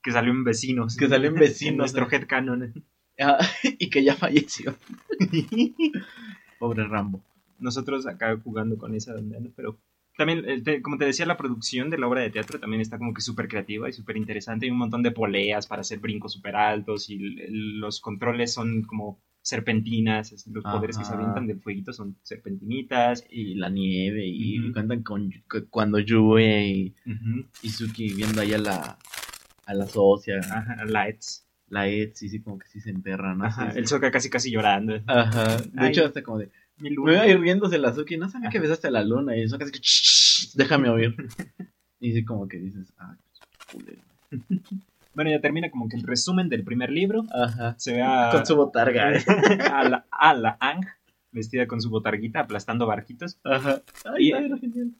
Que salió en Vecinos. Que salió en En Vecinos. nuestro headcanon. Y que ya falleció. Pobre Rambo. nosotros acá jugando con esa. Pero también, como te decía, la producción de la obra de teatro también está como que súper creativa y súper interesante. Hay un montón de poleas para hacer brincos súper altos y los controles son como serpentinas, los poderes que se avientan del fueguito son serpentinitas. Y la nieve, y Ujú. cuentan con cu- cuando llueve, y, Ujú. y Suki viendo ahí a la, a la socia, Ajá, lights. La Etsy, sí, como que sí se emperra, ¿no? Ajá, Sí, sí. el Soka casi casi llorando. Ajá. De Ay. hecho, hasta como de, Mi me luna. iba a ir riéndose la Suki, no sabía que besaste a la luna, y eso casi que, "Shh, déjame oír. Y sí, como que dices, ah, culero. Bueno, ya termina como que el resumen del primer libro. Ajá. Se ve a, Con su botarga. ¿eh? a la, a la Ang vestida con su botarguita aplastando barquitos. Ajá. Ay, Y- ay,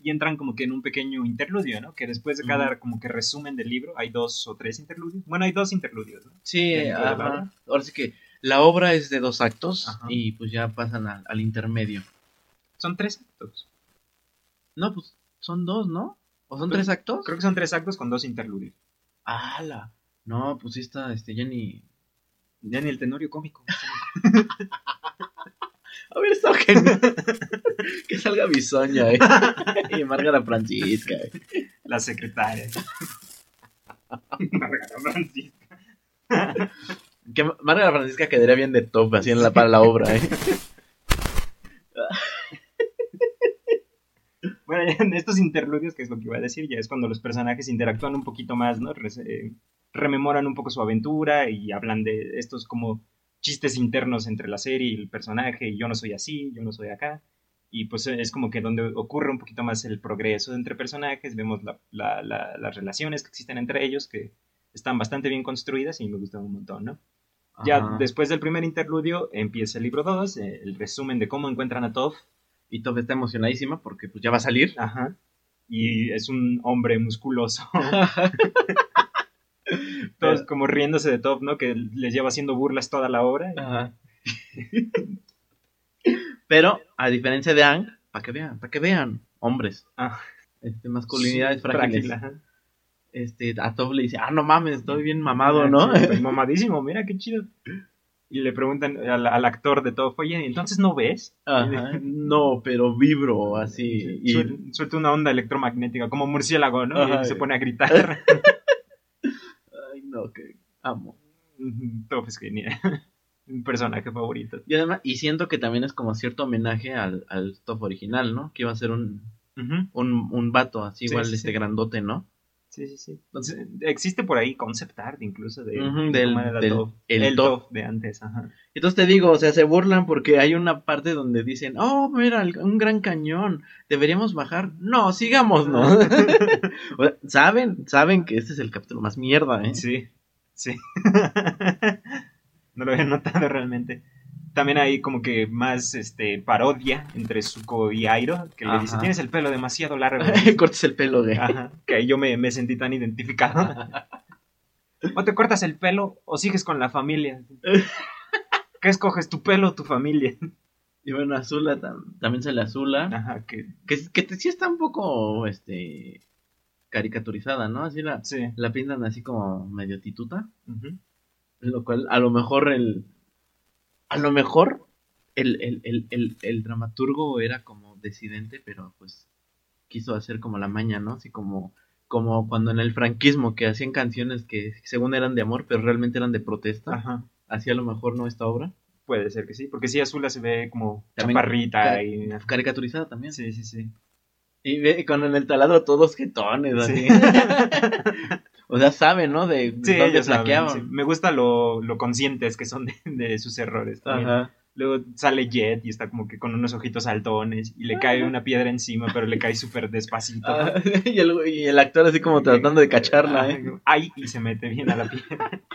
y entran como que en un pequeño interludio, ¿no? Que después de cada como que resumen del libro hay dos o tres interludios. Bueno, hay dos interludios, ¿no? Sí, ajá. ahora sí que la obra es de dos actos Ajá. y pues ya pasan al, al intermedio. Son tres actos. No, pues son dos, ¿no? ¿O son Pues, tres actos? Creo que son tres actos con dos interludios. ¡Hala! No, pues sí está, este, ya ni... Ya ni el tenorio cómico. A ver, está que, que salga Bisoña, eh. y Márgara Francisca. eh. La secretaria. Margarita Francisca. Que Márgara Francisca quedaría bien de top, así en la, para la obra, eh. Bueno, en estos interludios, que es lo que iba a decir, ya es cuando los personajes interactúan un poquito más, ¿no? Res- eh, rememoran un poco su aventura y hablan de estos como chistes internos entre la serie y el personaje, y yo no soy así, yo no soy acá. Y pues es como que donde ocurre un poquito más el progreso entre personajes, vemos la- la- la- las relaciones que existen entre ellos, que están bastante bien construidas y me gustan un montón, ¿no? Ya después del primer interludio empieza el libro 2, el resumen de cómo encuentran a Toph, Y Top está emocionadísima porque pues ya va a salir. Ajá. Y es un hombre musculoso. Todos como riéndose de Top, ¿no? Que les lleva haciendo burlas toda la obra. Ajá. Pero, a diferencia de Ang, para que vean, para que vean, hombres, Ah, este, masculinidades frágil, frágiles. Este, a Top le dice, ah, no mames, estoy bien mamado, ¿no? Sí, estoy mamadísimo, mira qué chido. Y le preguntan al, al actor de Top, oye, ¿entonces no ves? Ajá. No, pero vibro así. Y, Suelta una onda electromagnética, como murciélago, ¿no? Ajá. Y se pone a gritar. Que amo. Top es genial. Un personaje favorito. Y además, y siento que también es como cierto homenaje al, al Top original, ¿no? Que iba a ser un, un, un vato así, Sí, igual sí, este sí. grandote, ¿no? Sí, sí, sí. Entonces, existe por ahí concept art incluso de, de del- del- Toph. el el, de antes, ajá. Entonces te digo, o sea, se burlan porque hay una parte donde dicen, oh, mira, un gran cañón, deberíamos bajar. No, sigamos, ¿no? Saben, saben que este es el capítulo más mierda, ¿eh? Sí, sí. no lo había notado realmente. También hay como que más este parodia entre Zuko y Airo, que le dice, tienes el pelo demasiado largo. Cortes el pelo, güey. Ajá, que ahí yo me, me sentí tan identificado. o te cortas el pelo o sigues con la familia. ¿Qué escoges, tu pelo o tu familia? Y bueno, Azula tam- también se le Azula. Ajá, que Que, que te- sí está un poco, este, caricaturizada, ¿no? Así la, sí. la pintan así como medio tituta. Lo cual, a lo mejor el. A lo mejor el, el, el, el, el dramaturgo era como decidente, pero pues quiso hacer como la maña, ¿no? Así como, como cuando en el franquismo que hacían canciones que según eran de amor, pero realmente eran de protesta. Ajá. Así a lo mejor no esta obra. Puede ser que sí, porque sí, Azula se ve como También chaparrita ca- y... Caricaturizada también. Sí, sí, sí. Y ve con el taladro todos jetones, así. Sí. o sea, saben, ¿no? De Sí, dónde saben, sí. Me gusta lo, lo conscientes que son de, de sus errores. también. Ajá. Luego sale Jet y está como que con unos ojitos saltones y le cae una piedra encima, pero le cae súper despacito. Ah, y, el, y el actor así como tratando de cacharla, ¿eh? Ay, y se mete bien a la piedra.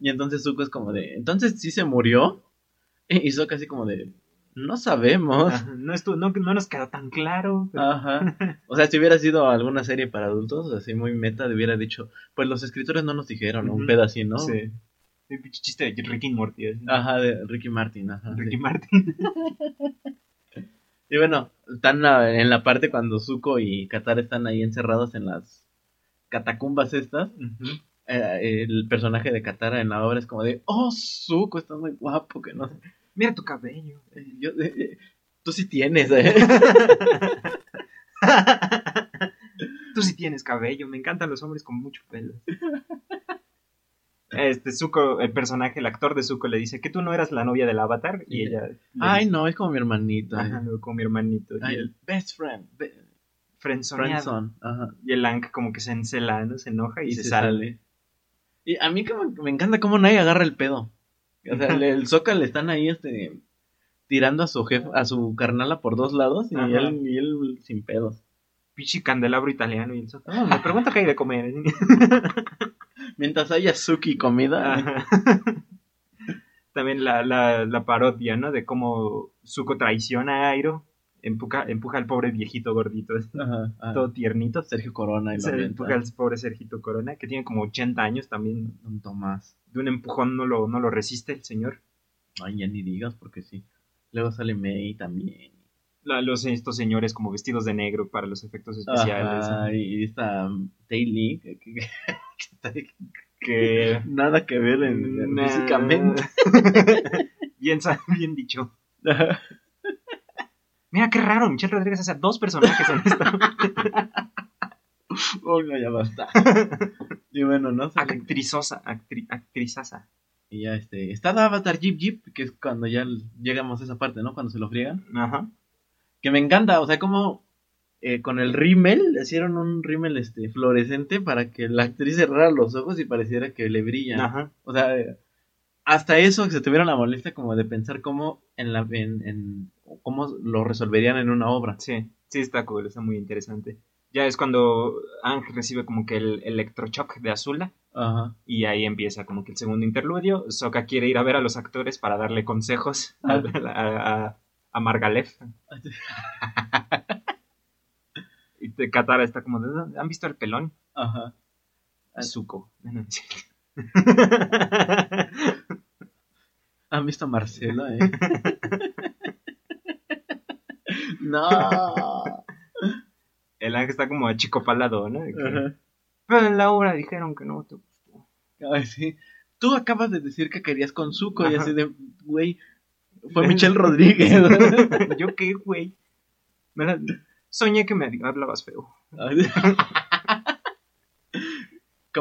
Y entonces Zuko es como de, entonces sí se murió. Y Zuko así como de, no sabemos. Ajá, No, estu- no, no nos quedó tan claro. pero- Ajá. O sea, si hubiera sido alguna serie para adultos, así muy meta, hubiera dicho, pues los escritores no nos dijeron, ¿no? un así, ¿no? Sí. Pinche chiste de Ricky Morty. Ajá, de Ricky Martin, ajá. Ricky sí. Martin. Y bueno, están ah, en la parte cuando Zuko y Katara están ahí encerrados en las catacumbas estas. Eh, el personaje de Katara en la obra es como de, oh, Zuko, estás muy guapo, que no sé. Mira tu cabello. Eh, Yo, eh, eh, tú sí tienes, ¿eh? Tú sí tienes cabello. Me encantan los hombres con mucho pelo. Este Zuko, el personaje, el actor de Zuko le dice que tú no eras la novia del avatar y ella le Ay, dice, no, es como mi hermanito. eh. Ajá, con mi hermanito y Ay, el best friend. be- Ajá. y el Aang como que se encela, ¿no? Se enoja y, Y se, se sale. sale. Y a mí como que me encanta cómo nadie agarra el pedo. O sea, el, el Zóca le están ahí este tirando a su jefe, a su carnala por dos lados y Ajá. él, y él sin pedos. Pichi candelabro italiano y el Zuko, "Ah, me pregunto qué hay de comer. Mientras haya Suki comida. También la, la, la parodia, ¿no? De cómo Zuko traiciona a Airo, empuja, empuja al pobre viejito gordito, Ajá, ajá. todo tiernito. Sergio Corona y Se empuja al pobre Sergito Corona, que tiene como 80 años también. Don Tomás. De un empujón no lo, no lo resiste el señor. Ay, ya ni digas porque sí. Luego sale May también. La- los, estos señores como vestidos de negro para los efectos especiales. Ajá, y esta um, Tay Lee, que, que- que que... Nada que ver en, Nah. físicamente. bien, bien dicho. Mira qué raro, Michelle Rodríguez hace dos personajes en esto. Uy, no, ya basta. y bueno, ¿no? Actrizosa, actri, actrizaza. Y ya este, está el Avatar Jeep Jeep, que es cuando ya llegamos a esa parte, ¿no? Cuando se lo friegan. Ajá. Que me encanta, o sea, como eh, con el rímel, le hicieron un rímel este, fluorescente para que la actriz cerrara los ojos y pareciera que le brillan. Ajá. O sea, eh, hasta eso que se tuvieron la molestia como de pensar cómo en la en, en- cómo lo resolverían en una obra. Sí, sí está cool, está muy interesante. Ya es cuando Ang recibe como que el electroshock de Azula Ajá. y ahí empieza como que el segundo interludio. Sokka quiere ir a ver a los actores para darle consejos a, a, a- a Margalef. y Katara está como, de, ¿han visto el pelón? Ajá. Zuko. ¿Han visto a Marcela, eh? No. El Ang está como achicopalado, ¿no? Que. Pero en la obra dijeron que no te gustó. Ay, sí. Tú acabas de decir que querías con Zuko y así de, güey, fue Michelle Rodríguez. ¿Yo qué, güey? La- Soñé que me hablabas feo.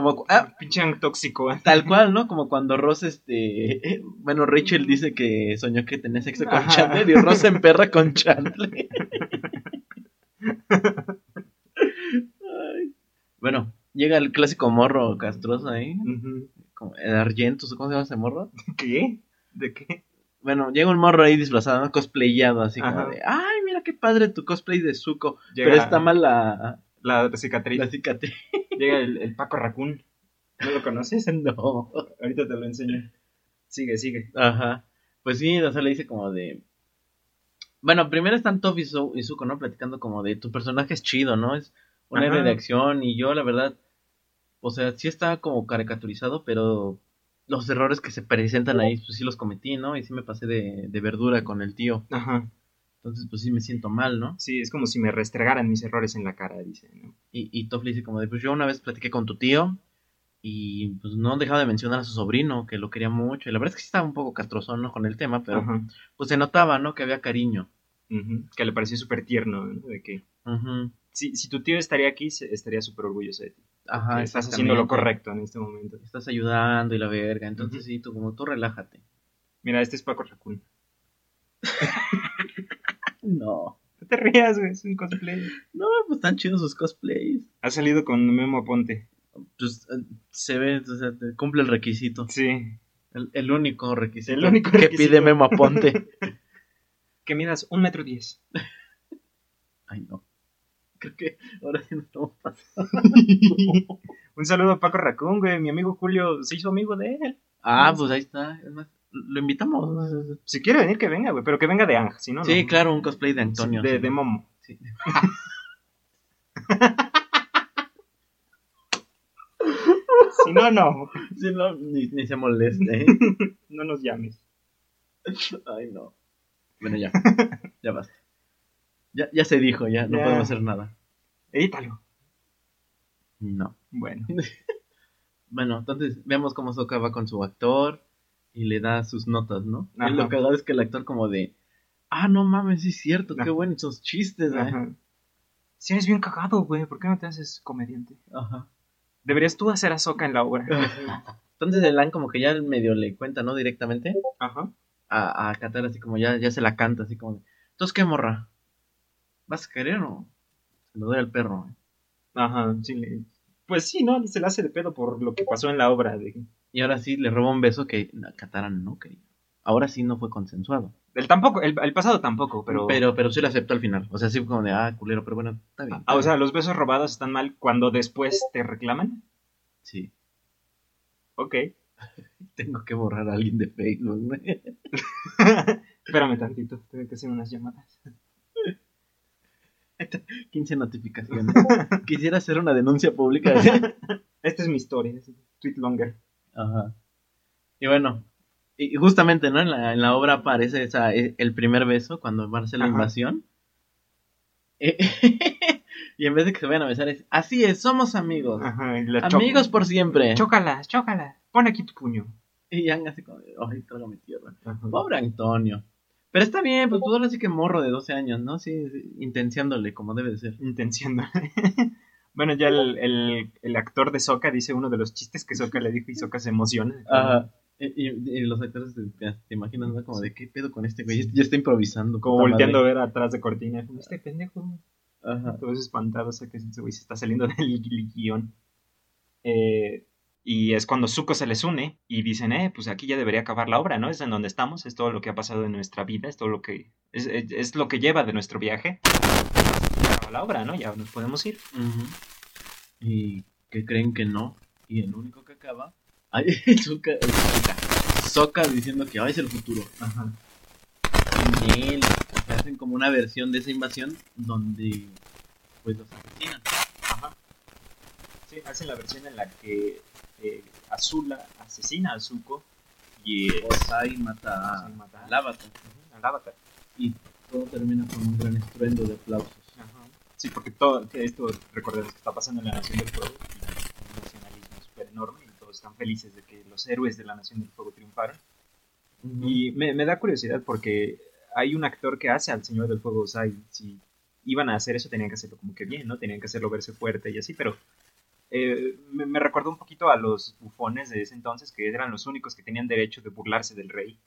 Como, ah, Pinche tóxico. ¿eh? tal cual, ¿no? Como cuando Ross, este, bueno, Rachel dice que soñó que tenía sexo con. Chandler y Ross se emperra con Chandler. Ay. Bueno, llega el clásico morro castroso ahí, como el Argentus, ¿cómo se llama ese morro? ¿Qué? ¿De qué? Bueno, llega un morro ahí disfrazado, ¿no? cosplayado, así como de, ay, mira qué padre tu cosplay de Zuko, Llega pero está mal la, La cicatriz. la cicatriz. Llega el, el Paco Raccoon. ¿No lo conoces? No. Ahorita te lo enseño. Sigue, sigue. Ajá. Pues sí, o sea, le dice como de. Bueno, primero están Toph y, Zu- y Zuko, ¿no? Platicando como de tu personaje es chido, ¿no? Es un héroe de acción y yo, la verdad, o sea, sí está como caricaturizado, pero los errores que se presentan ahí, pues sí los cometí, ¿no? Y sí me pasé de, de verdura con el tío. Ajá. Entonces, pues sí me siento mal, ¿no? Sí, es como si me restregaran mis errores en la cara, dice. ¿no? Y, y le dice como de, pues yo una vez platiqué con tu tío y pues no dejado de mencionar a su sobrino, que lo quería mucho. Y la verdad es que sí estaba un poco castrozón, ¿no? Con el tema, pero Ajá. pues se notaba, ¿no? Que había cariño. Ujú. Que le pareció súper tierno, ¿no? De que Ujú. si, si tu tío estaría aquí, estaría súper orgulloso de ti. Ajá, estás haciendo lo correcto en este momento. Estás ayudando y la verga. Entonces, Ujú. sí, tú como tú relájate. Mira, este es Paco Raccoon. No. No te rías, güey, es un cosplay. No, pues están chidos sus cosplays. Ha salido con Memo Aponte. Pues eh, se ve, o sea, te cumple el requisito. Sí. El, el único requisito. El único que requisito. pide Memo Aponte. Que midas un metro diez. Ay, no. Creo que ahora sí nos estamos pasando. un saludo a Paco Raccoon, güey. Mi amigo Julio se hizo amigo de él. Ah, pues ahí está. Es más, lo invitamos. Si quiere venir, que venga, güey. Pero que venga de Ang, si no, sí, no. claro, un cosplay de Antonio. De, sí. de Momo. Sí. Si no, no. Sí, no, ni, ni se moleste. ¿eh? No nos llames. Ay, no. Bueno, ya. Ya basta. Ya, ya se dijo, ya. No Ya. podemos hacer nada. Edítalo. No. Bueno. Bueno, entonces vemos cómo Soka va con su actor y le da sus notas, ¿no? Ajá. Y lo cagado es que el actor como de, ah, no mames, sí es cierto, qué Ajá. buenos esos chistes, ¿eh? Si eres bien cagado, güey. ¿Por qué no te haces comediante? Ajá. Deberías tú hacer a Soca en la obra. Entonces el Lan como que ya medio le cuenta, ¿no? Directamente Ajá. a, a Katara, así como ya, ya se la canta, así como de, entonces, ¿qué morra? ¿Vas a querer o se lo doy al perro? eh?". Ajá. Sí, le- Pues sí, ¿no? Se le hace de pedo por lo que pasó en la obra. De... Y ahora sí le roba un beso que Katara no quería. Ahora sí no fue consensuado. El tampoco, el, el pasado tampoco, pero... pero, pero sí lo aceptó al final. O sea, sí fue como de, ah, culero, pero bueno, está bien. Ah, o sea, los besos robados están mal cuando después te reclaman. sí. Ok. Tengo que borrar a alguien de Facebook. ¿no? Espérame tantito, tengo que hacer unas llamadas. 15 notificaciones. Quisiera hacer una denuncia pública. Esta es mi historia, es tweet longer. Ajá. Y bueno, y justamente, ¿no? En la, en la obra aparece esa, e- el primer beso cuando va a la Ajá. invasión. Eh, Y en vez de que se vayan a besar, es así es, somos amigos. Ajá, y Amigos por siempre. Chócala, chócala. Pon aquí tu puño. Y Ang así como, ay, trágame tierra. Ajá. Pobre Antonio. Pero está bien, pues, pues ahora sí que morro de 12 años, ¿no? Sí, sí, intenciándole como debe de ser. Intención. bueno, ya el, el, el actor de Soka dice uno de los chistes que Soka le dijo y Soka se emociona. Ajá. Y, y- y los actores te, te imaginas, ¿no? Como de qué pedo con este güey. Ya está improvisando. Como volteando a ver atrás de cortina. como, Este pendejo. Ajá. Todos espantados, o sea que ese güey se está saliendo del guion. Eh, y es cuando Zuko se les une y dicen, eh, pues aquí ya debería acabar la obra, ¿no? Es en donde estamos, es todo lo que ha pasado en nuestra vida, es todo lo que, es, es- es lo que lleva de nuestro viaje. Acaba la obra, ¿no? Ya nos podemos ir. Y que creen que no. Y el único que acaba. Ay, diciendo que ay, es el futuro. Ajá. Y él, hacen como una versión de esa invasión donde pues los asesinan. Ajá. Sí, hacen la versión en la que eh, Azula asesina a Zuko y eh, Osai mata a, Ozai mata al Avatar. al Avatar. Y todo termina con un gran estruendo de aplausos. Sí, porque todo esto, recordemos que está pasando en la Nación del Fuego, un nacionalismo súper enorme, y todos están felices de que los héroes de la Nación del Fuego triunfaron. Y me, me da curiosidad porque hay un actor que hace al Señor del Fuego, o sea, si iban a hacer eso tenían que hacerlo como que bien, ¿no? Tenían que hacerlo verse fuerte y así, pero eh, me, me recordó un poquito a los bufones de ese entonces, que eran los únicos que tenían derecho de burlarse del rey.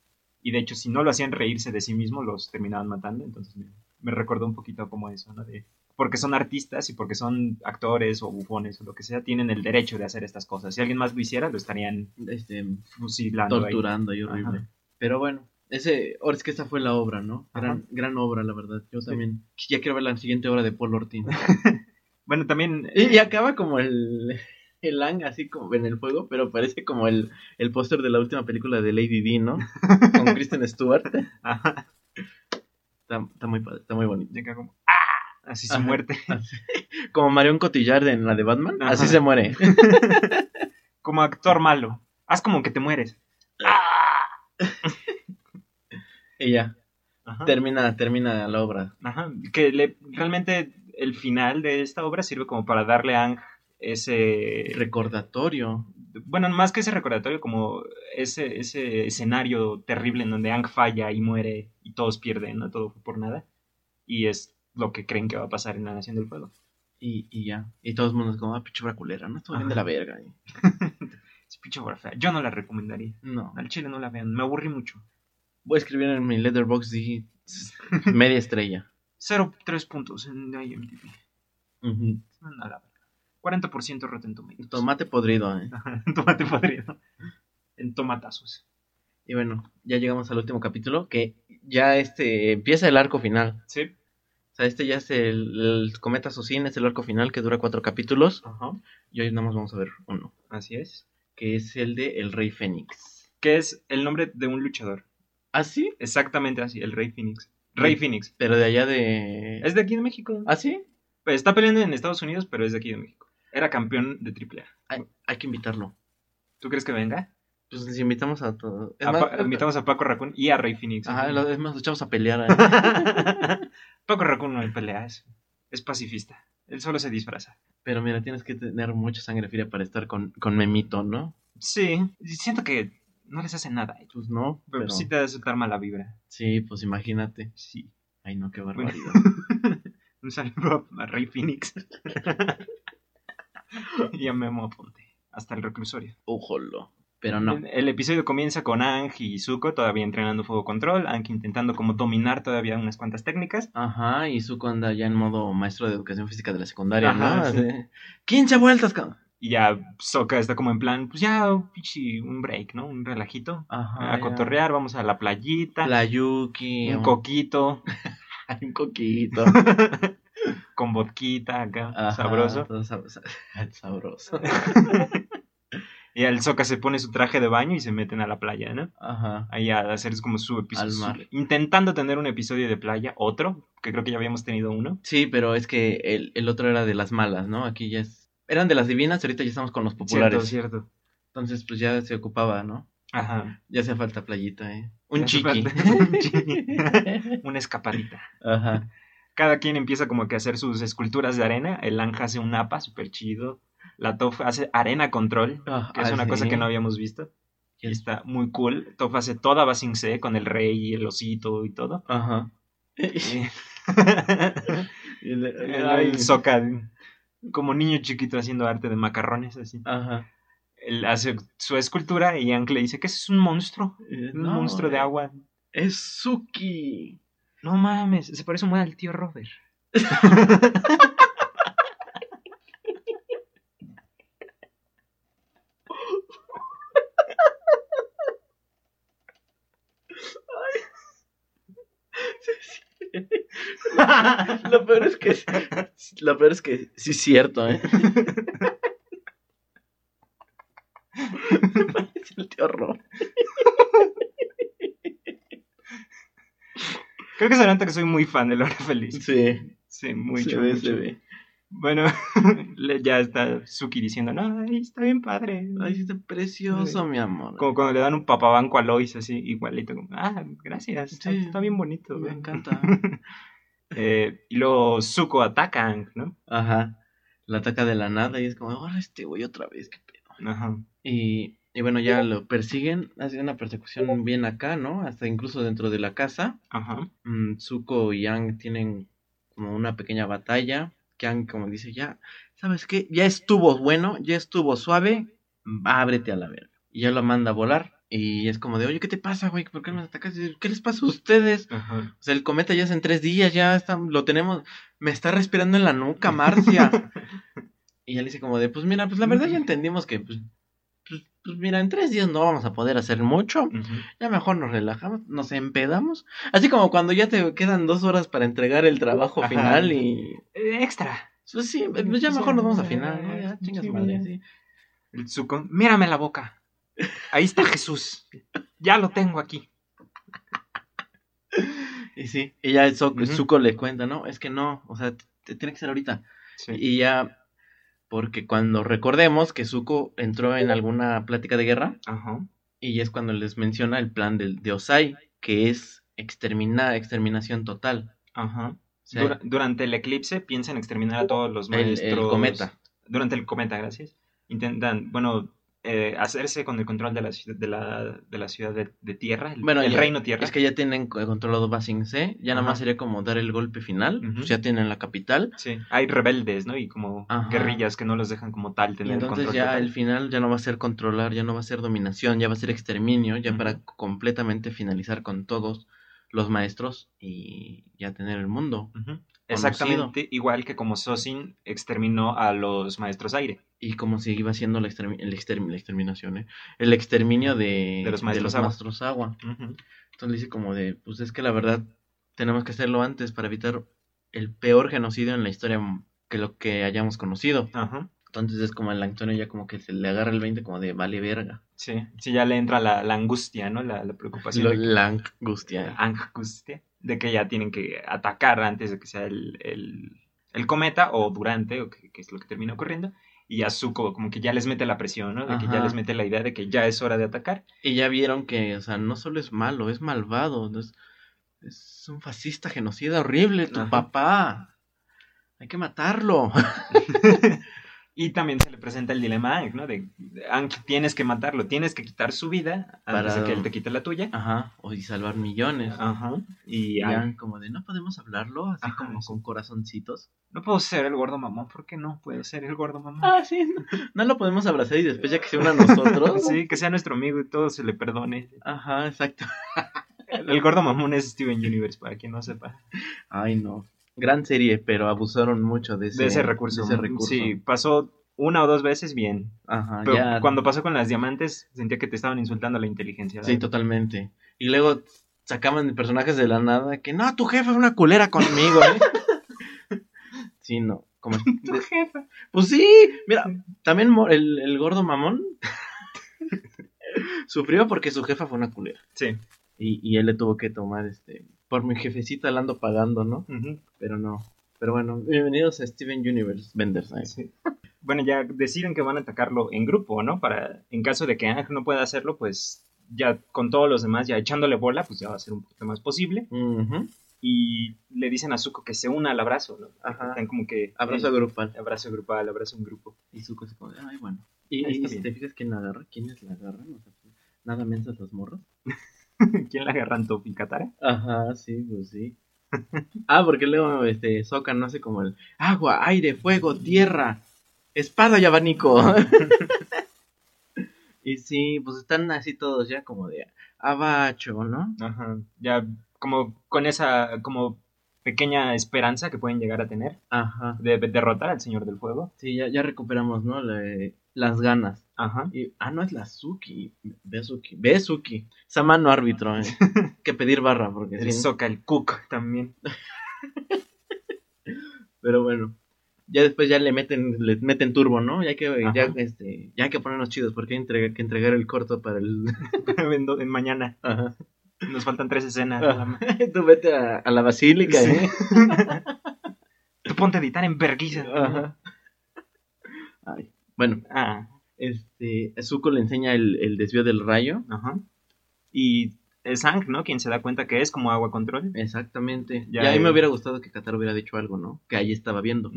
Y de hecho, si no lo hacían reírse de sí mismos, los terminaban matando. Entonces me, me recordó un poquito como eso, ¿no? De, porque son artistas y porque son actores o bufones o lo que sea, tienen el derecho de hacer estas cosas. Si alguien más lo hiciera, lo estarían Este, fusilando. ahí. torturando y horrible. Ajá. Pero bueno, ese, ahora es que esta fue la obra, ¿no? Gran, gran obra, la verdad. Yo Sí. también ya quiero ver la siguiente obra de Paul Ortiz. Bueno, también y, y acaba como el, el Ang así como en el fuego, pero parece como el, el póster de la última película de Lady D, ¿no? Con Kristen Stewart. ajá, Está, está muy padre, está muy bonito. llega como ¡ah! Así su Ajá. muerte. Como Marion Cotillard en la de Batman, Ajá. así se muere. Como actor malo. Haz como que te mueres. y ya, Ajá. termina, termina la obra. Ajá, que le, realmente el final de esta obra sirve como para darle a Ang ese... Recordatorio. Bueno, más que ese recordatorio, como ese, ese escenario terrible en donde Ang falla y muere y todos pierden, ¿no? Todo fue por nada. Y es lo que creen que va a pasar en la Nación del Fuego. Y, y ya. Y todo el mundo es como, ah, pinche obra culera, ¿no? Estuvo bien de la verga. Y- Es pinche fea. Yo no la recomendaría. No. Al chile no la vean, me aburrí mucho. Voy a escribir en mi letterbox dije, media estrella. 0.3 puntos en IMDb. Ujú. A la verga. 40% Rotten Tomatoes. Tomate podrido, ¿eh? Tomate podrido. En tomatazos. Y bueno, ya llegamos al último capítulo, que ya este empieza el arco final. Sí. Sea, este ya es el, el Cometa Asesino, es el arco final que dura cuatro capítulos. Ajá. Y hoy nada más vamos a ver uno, Así es. que es el de El Rey Fénix. Que es el nombre de un luchador. ¿Ah, sí? Exactamente así, el Rey Phoenix. Rey Phoenix. Pero de allá de... Es de aquí de México. ¿Ah, sí? Pues está peleando en Estados Unidos, pero es de aquí de México. Era campeón de AAA. Hay, hay que invitarlo. ¿Tú crees que venga? Pues les invitamos a todos. A más, invitamos a Paco Raccoon y a Rey Phoenix. Ajá, lo- es más, echamos a pelear. ¿eh? Paco Raccoon no pelea, es, es pacifista. Él solo se disfraza. Pero mira, tienes que tener mucha sangre fría para estar con, con Memito, ¿no? Sí, siento que no les hace nada. Pues no, Pero, pero... sí te da aceptar mala vibra. Sí, pues imagínate. Sí. Ay, no, qué Bueno. barbaridad. Un saludo a Rey Phoenix. y a Memo Aponte. Hasta el reclusorio. Ujolo. Pero no. El episodio comienza con Ang y Zuko todavía entrenando fuego control. Ang intentando como dominar todavía unas cuantas técnicas. Ajá, y Zuko anda ya en modo maestro de educación física de la secundaria, Ajá, ¿no? sí. Así, 15 vueltas, cabrón. Y ya Sokka está como en plan, pues ya, un break, ¿no? Un relajito. Ajá. a ya. cotorrear, vamos a la playita. La Yuki. un coquito. Hay un coquito. con vodquita acá, Ajá, sabroso. todo sab- sa- sabroso. Y el Sokka se pone su traje de baño y se meten a la playa, ¿no? Ajá. Ahí a hacer como su episodio. Al mar. su- intentando tener un episodio de playa, otro, que creo que ya habíamos tenido uno. Sí, pero es que el, el otro era de las malas, ¿no? Aquí ya es. Eran de las divinas, ahorita ya estamos con los populares. Cierto, cierto. Entonces, pues ya se ocupaba, ¿no? Ajá. Ya hacía falta playita, ¿eh? Un Ya hace chiqui. un chiqui. Una escapadita. Ajá. cada quien empieza como que a hacer sus esculturas de arena. El Anja hace un APA súper chido. La Tof hace arena control, Ah, que es ah, una cosa sí. que no habíamos visto. Y está muy cool. Tof hace toda Basing C con el rey y el osito y todo. Ajá. Y- el, ay, el Soca, como niño chiquito haciendo arte de macarrones así. Ajá. Él hace su escultura y Ank le dice que ese es un monstruo. Eh, Un no, monstruo de eh, agua. Es Suki. No mames, se parece muy al tío Robert. Lo peor es que lo peor es que sí es cierto, ¿eh? Parece el tío. Creo que se nota que soy muy fan de Laura Feliz. Sí, Sí, se mucho, ve, mucho. se ve. Bueno, ya está Suki diciendo, no, está bien padre. Ay, sí está precioso, mi amor. Como cuando le dan un papabanco a Lois, así, igualito. como, ah, gracias, está, Sí. está bien bonito. Me ¿eh?". encanta. Eh, y luego Zuko ataca a Aang, ¿no? Ajá. La ataca de la nada y es como, ahora este güey otra vez, qué pedo. Ajá. Y, y bueno, ya lo persiguen, hace una persecución bien acá, ¿no? Hasta incluso dentro de la casa. Ajá. mm, Zuko y Yang tienen como una pequeña batalla. Que Yang como dice, ya, ¿sabes qué? Ya estuvo bueno, ya estuvo suave, ábrete a la verga. Y ya lo manda a volar. Y es como de, oye, ¿qué te pasa, güey? ¿Por qué me atacas? ¿Qué les pasa a ustedes? Ajá. O sea, el cometa ya es en tres días, ya está, lo tenemos, me está respirando en la nuca, Marcia. y él dice como de, pues mira, pues la verdad ya entendimos que, pues, pues, pues mira, en tres días no vamos a poder hacer mucho. Ya mejor nos relajamos, nos empedamos. Así como cuando ya te quedan dos horas para entregar el trabajo Ajá. final y... Eh, extra. Pues sí, pues ya Sí, mejor nos vamos a final, ¿no? Ya, sí, chingas sí, madre, ya. sí. El Zuko, mírame la boca. Ahí está Jesús. Ya lo tengo aquí. Y sí, y ya el Zuko, le cuenta, ¿no? Es que no, o sea, te- tiene que ser ahorita. Sí. Y ya, porque cuando recordemos que Zuko entró en alguna plática de guerra, Ajá. y es cuando les menciona el plan del, de Osai, que es exterminar, exterminación total. Ajá. O sea, Dura- durante el eclipse piensan exterminar a todos los el, maestros. el cometa. Durante el cometa, gracias. Intentan, bueno, eh, hacerse con el control de la, ciudad- de la, de la ciudad de, de tierra, el, Bueno, el ya- reino tierra. Es que ya tienen co- controlado Basing C, ya nada más sería como dar el golpe final, pues ya tienen la capital. Sí, hay rebeldes, ¿no? Y como Ajá. guerrillas que no los dejan como tal Y tener el entonces control ya total. el final ya no va a ser controlar, ya no va a ser dominación, ya va a ser exterminio, ya para completamente finalizar con todos los maestros y ya tener el mundo. Exactamente igual que como Sosin exterminó a los maestros aire. Y como si iba siendo la, extermi- el la exterminación, ¿eh? El exterminio de, De los maestros agua. maestros agua. Ujú. Entonces dice como de, pues es que la verdad tenemos que hacerlo antes para evitar el peor genocidio en la historia que lo que hayamos conocido. Ajá. Entonces es como el Antonio ya como que se le agarra el 20 como de vale verga. Sí, sí, ya le entra la, la angustia, ¿no? La, la preocupación. Lo- de que- la angustia. angustia de que ya tienen que atacar antes de que sea el, el, el cometa o durante, o que, que es lo que termina ocurriendo. Y a Zuko como que ya les mete la presión, ¿no? De que ya les mete la idea de que ya es hora de atacar. Y ya vieron que, o sea, no solo es malo, es malvado. ¿no? Es, es un fascista genocida horrible, tu Ajá. papá. Hay que matarlo. Y también se le presenta el dilema a Aang, ¿no? De, Aang, tienes que matarlo, tienes que quitar su vida antes Para- de que él te quite la tuya. Ajá, o y salvar millones. Ajá. Y Y como de, no podemos hablarlo, así Ajá, como sí. con corazoncitos. no puedo ser el gordo mamón, ¿por qué no puedo ser el gordo mamón? Ah, sí, no, no lo podemos abrazar y después ya que se una a nosotros. Sí, que sea nuestro amigo y todo se le perdone. Ajá, exacto. El gordo mamón es Steven Universe, para quien no sepa. Ay, no. Gran serie, pero abusaron mucho de ese, de ese recurso. de ese recurso. Sí, pasó una o dos veces bien. Ajá, Pero ya. cuando pasó con las diamantes, sentía que te estaban insultando la inteligencia. Sí, totalmente. Y luego sacaban personajes de la nada que, no, tu jefe es una culera conmigo, ¿eh? sí, no. Como... Tu jefa. Pues sí, mira, también el, el gordo mamón sufrió porque su jefa fue una culera. Sí. Y, y él le tuvo que tomar, este, por mi jefecita la ando pagando, ¿no? Pero no. Pero bueno, bienvenidos a Steven Universe Vendors. ¿eh? Sí. Bueno, ya deciden que van a atacarlo en grupo, ¿no? Para, en caso de que Aang no pueda hacerlo, pues ya con todos los demás, ya echándole bola, pues ya va a ser un poquito más posible. Y le dicen a Zuko que se una al abrazo, ¿no? Ajá. Están como que... Abrazo eh, grupal. abrazo grupal, abrazo en grupo. Y Zuko se como, ay, bueno. Y, y si te fijas quién la agarra, quiénes la agarran, o sea, nada mensas los morros. ¿Quién la agarran Toph y Katara? Ajá, sí, pues sí. ah, porque luego este no hace como el agua, aire, fuego, tierra, espada y abanico. y sí, pues están así todos ya como de abacho, ¿no? Ajá. Ya como con esa como pequeña esperanza que pueden llegar a tener Ajá. de, de derrotar al Señor del Fuego. Sí, ya, ya recuperamos, ¿no? Le- las ganas. Ajá. Y, ah, no es la Suki. Besuki. Besuki. Esa mano árbitro, ¿eh? que pedir barra, porque El sí. El Cook también. Pero bueno. Ya después ya le meten, le meten turbo, ¿no? Ya que, ya, este, ya hay que ponernos chidos, porque hay que entregar el corto para el. en mañana. Ajá. Nos faltan tres escenas. Tú vete a, a la basílica, Sí. ¿eh? Tú ponte a editar en verguiza. Ajá. Ay. Bueno, Ah, este, Zuko le enseña el, el desvío del rayo. ajá. Y es Ang, ¿no? Quien se da cuenta que es como agua control. Exactamente. Ya, Ya, a mí me hubiera gustado que Qatar hubiera dicho algo, ¿no? Que ahí estaba viendo.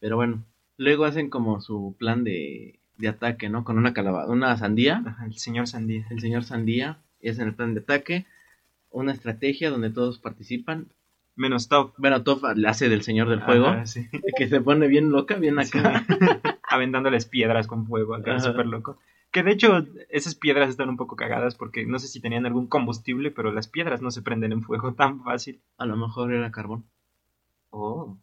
Pero bueno, luego hacen como su plan de, de ataque, ¿no? Con una calabaza, una sandía, Ajá, el señor Sandía. el señor sandía, y hacen el plan de ataque, una estrategia donde todos participan. Menos Top. Bueno, Toph le hace del señor del fuego, Ajá, sí. que se pone bien loca, bien acá. Aventándoles piedras con fuego acá, súper loco. Que de hecho, esas piedras están un poco cagadas porque no sé si tenían algún combustible, pero las piedras no se prenden en fuego tan fácil. A lo mejor era carbón. Oh.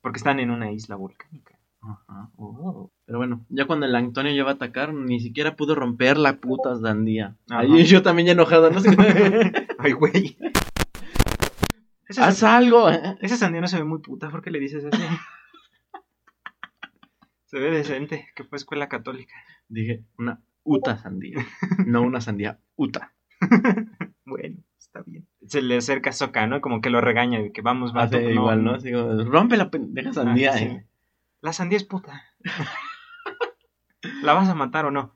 Porque están en una isla volcánica. Ajá. Oh. Pero bueno, ya cuando el Antonio ya va a atacar, ni siquiera pudo romper la puta sandía. Ajá. Ahí yo también ya enojado, no sé. Ay, güey. Esa, ¡Haz algo! esa sandía no se ve muy puta, ¿por qué le dices así? se ve decente, que fue escuela católica. Dije, una uta sandía. No una sandía uta. Bueno, está bien. Se le acerca a Sokka, ¿no? Como que lo regaña de que vamos. Hace igual, ¿no? Así como, rompe la pendeja sandía, Ah, sí. eh. La sandía es puta. ¿La vas a matar o no?